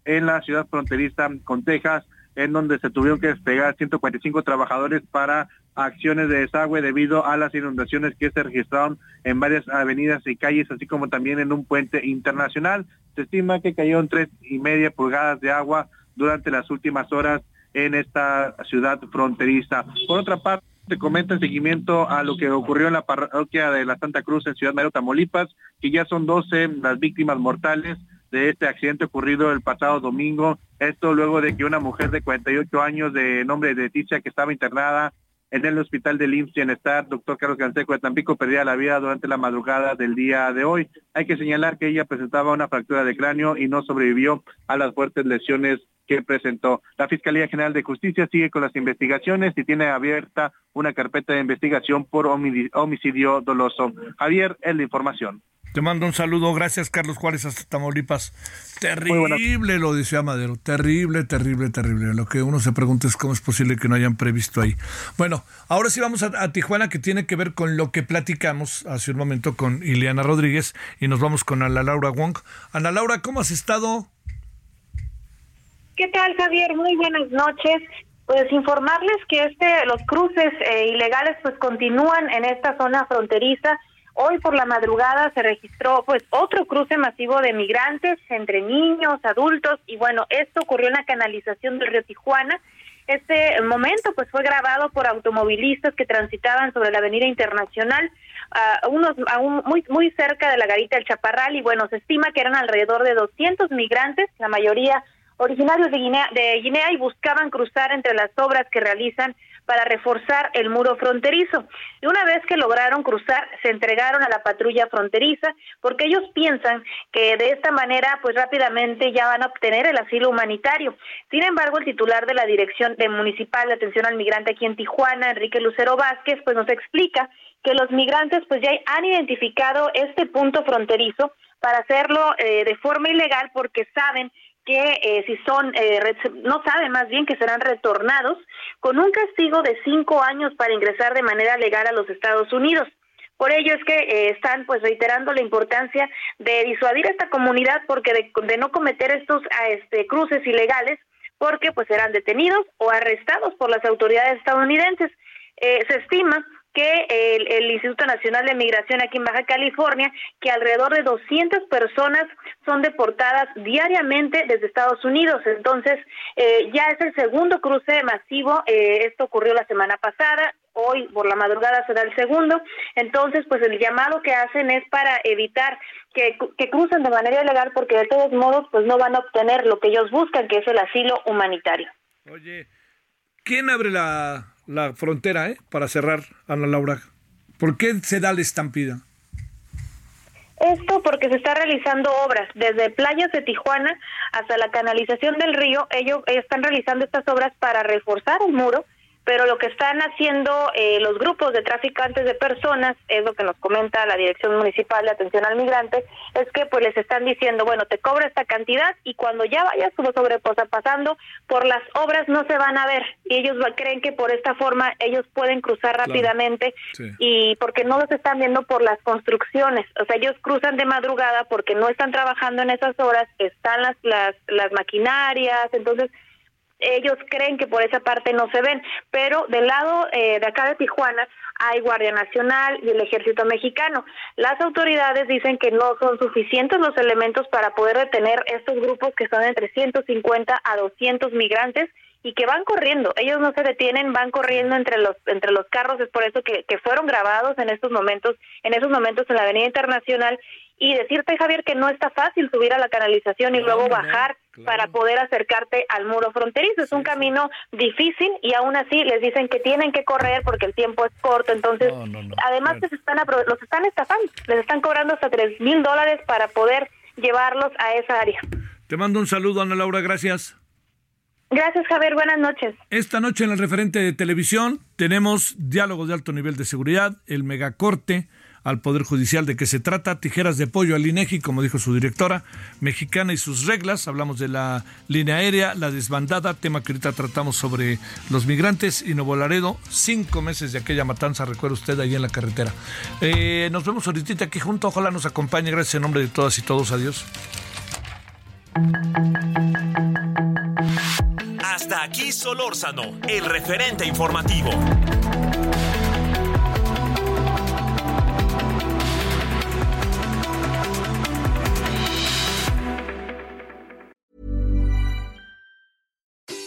en la ciudad fronteriza con Texas, en donde se tuvieron que despegar 145 trabajadores para acciones de desagüe debido a las inundaciones que se registraron en varias avenidas y calles, así como también en un puente internacional. Se estima que cayeron tres y media pulgadas de agua durante las últimas horas en esta ciudad fronteriza. Por otra parte, te comenta en seguimiento a lo que ocurrió en la parroquia de la Santa Cruz en Ciudad Madero, Tamaulipas, que ya son 12 las víctimas mortales de este accidente ocurrido el pasado domingo. Esto luego de que una mujer de 48 años de nombre de Leticia que estaba internada en el hospital del IMSS Bienestar, doctor Carlos Canseco de Tampico, perdiera la vida durante la madrugada del día de hoy. Hay que señalar que ella presentaba una fractura de cráneo y no sobrevivió a las fuertes lesiones que presentó. La Fiscalía General de Justicia sigue con las investigaciones y tiene abierta una carpeta de investigación por homicidio doloso. Javier, es la información. Te mando un saludo. Gracias, Carlos Juárez, hasta Tamaulipas. Terrible lo decía Madero. Terrible, terrible, terrible. Lo que uno se pregunta es cómo es posible que no hayan previsto ahí. Bueno, ahora sí vamos a, a Tijuana, que tiene que ver con lo que platicamos hace un momento con Ileana Rodríguez y nos vamos con Ana Laura Wong. Ana Laura, ¿cómo has estado? ¿Qué tal, Javier? Muy buenas noches. Pues informarles que este los cruces eh, ilegales pues continúan en esta zona fronteriza. Hoy por la madrugada se registró pues otro cruce masivo de migrantes entre niños, adultos y bueno, esto ocurrió en la canalización del río Tijuana. Este momento pues fue grabado por automovilistas que transitaban sobre la Avenida Internacional a unos muy muy cerca de la garita del Chaparral y bueno, se estima que eran alrededor de 200 migrantes, la mayoría originarios de Guinea, de Guinea y buscaban cruzar entre las obras que realizan para reforzar el muro fronterizo. Y una vez que lograron cruzar, se entregaron a la patrulla fronteriza porque ellos piensan que de esta manera pues rápidamente ya van a obtener el asilo humanitario. Sin embargo, el titular de la Dirección de Municipal de Atención al Migrante aquí en Tijuana, Enrique Lucero Vázquez, pues nos explica que los migrantes pues ya han identificado este punto fronterizo para hacerlo eh, de forma ilegal porque saben que eh, si son, eh, no saben más bien que serán retornados con un castigo de cinco años para ingresar de manera legal a los Estados Unidos. Por ello es que eh, están pues reiterando la importancia de disuadir a esta comunidad porque de, de no cometer estos ah, este, cruces ilegales porque pues serán detenidos o arrestados por las autoridades estadounidenses. Eh, se estima que el, Instituto Nacional de Migración aquí en Baja California, que alrededor de 200 personas son deportadas diariamente desde Estados Unidos. Entonces, eh, ya es el segundo cruce masivo. eh, esto ocurrió la semana pasada. Hoy por la madrugada será el segundo. Entonces, pues el llamado que hacen es para evitar que, que crucen de manera ilegal porque de todos modos pues no van a obtener lo que ellos buscan, que es el asilo humanitario. Oye, ¿quién abre la, la frontera, eh? Para cerrar, Ana Laura. ¿Por qué se da la estampida? Esto porque se está realizando obras desde playas de Tijuana hasta la canalización del río. Ellos están realizando estas obras para reforzar el muro, pero lo que están haciendo eh, los grupos de traficantes de personas, es lo que nos comenta la Dirección Municipal de Atención al Migrante, es que pues les están diciendo, bueno, te cobra esta cantidad y cuando ya vayas como sobreposa pasando por las obras no se van a ver y ellos creen que por esta forma ellos pueden cruzar Claro. rápidamente Sí. y porque no los están viendo por las construcciones, o sea, ellos cruzan de madrugada porque no están trabajando en esas horas, están las las, las maquinarias, entonces ellos creen que por esa parte no se ven, pero del lado eh, de acá de Tijuana hay Guardia Nacional y el Ejército Mexicano. Las autoridades dicen que no son suficientes los elementos para poder detener estos grupos que son entre 150 a 200 migrantes y que van corriendo. Ellos no se detienen, van corriendo entre los entre los carros. Es por eso que, que fueron grabados en estos momentos, en esos momentos en la Avenida Internacional. Y decirte, Javier, que no está fácil subir a la canalización y luego bajar para poder acercarte al muro fronterizo. Es un camino difícil y aún así les dicen que tienen que correr porque el tiempo es corto. Entonces, además que se están los están estafando, les están cobrando hasta tres mil dólares para poder llevarlos a esa área. Te mando un saludo, Ana Laura, gracias. Gracias, Javier. Buenas noches. Esta noche en el referente de televisión tenemos diálogos de alto nivel de seguridad, el megacorte al Poder Judicial. De qué se trata, tijeras de pollo al INEGI, como dijo su directora, mexicana y sus reglas, hablamos de la línea aérea, la desbandada, tema que ahorita tratamos sobre los migrantes. Y Nuevo Laredo, cinco meses de aquella matanza, recuerda usted, ahí en la carretera. Eh, nos vemos ahorita aquí junto, ojalá nos acompañe, gracias en nombre de todas y todos, adiós. Hasta aquí Solórzano, el referente informativo.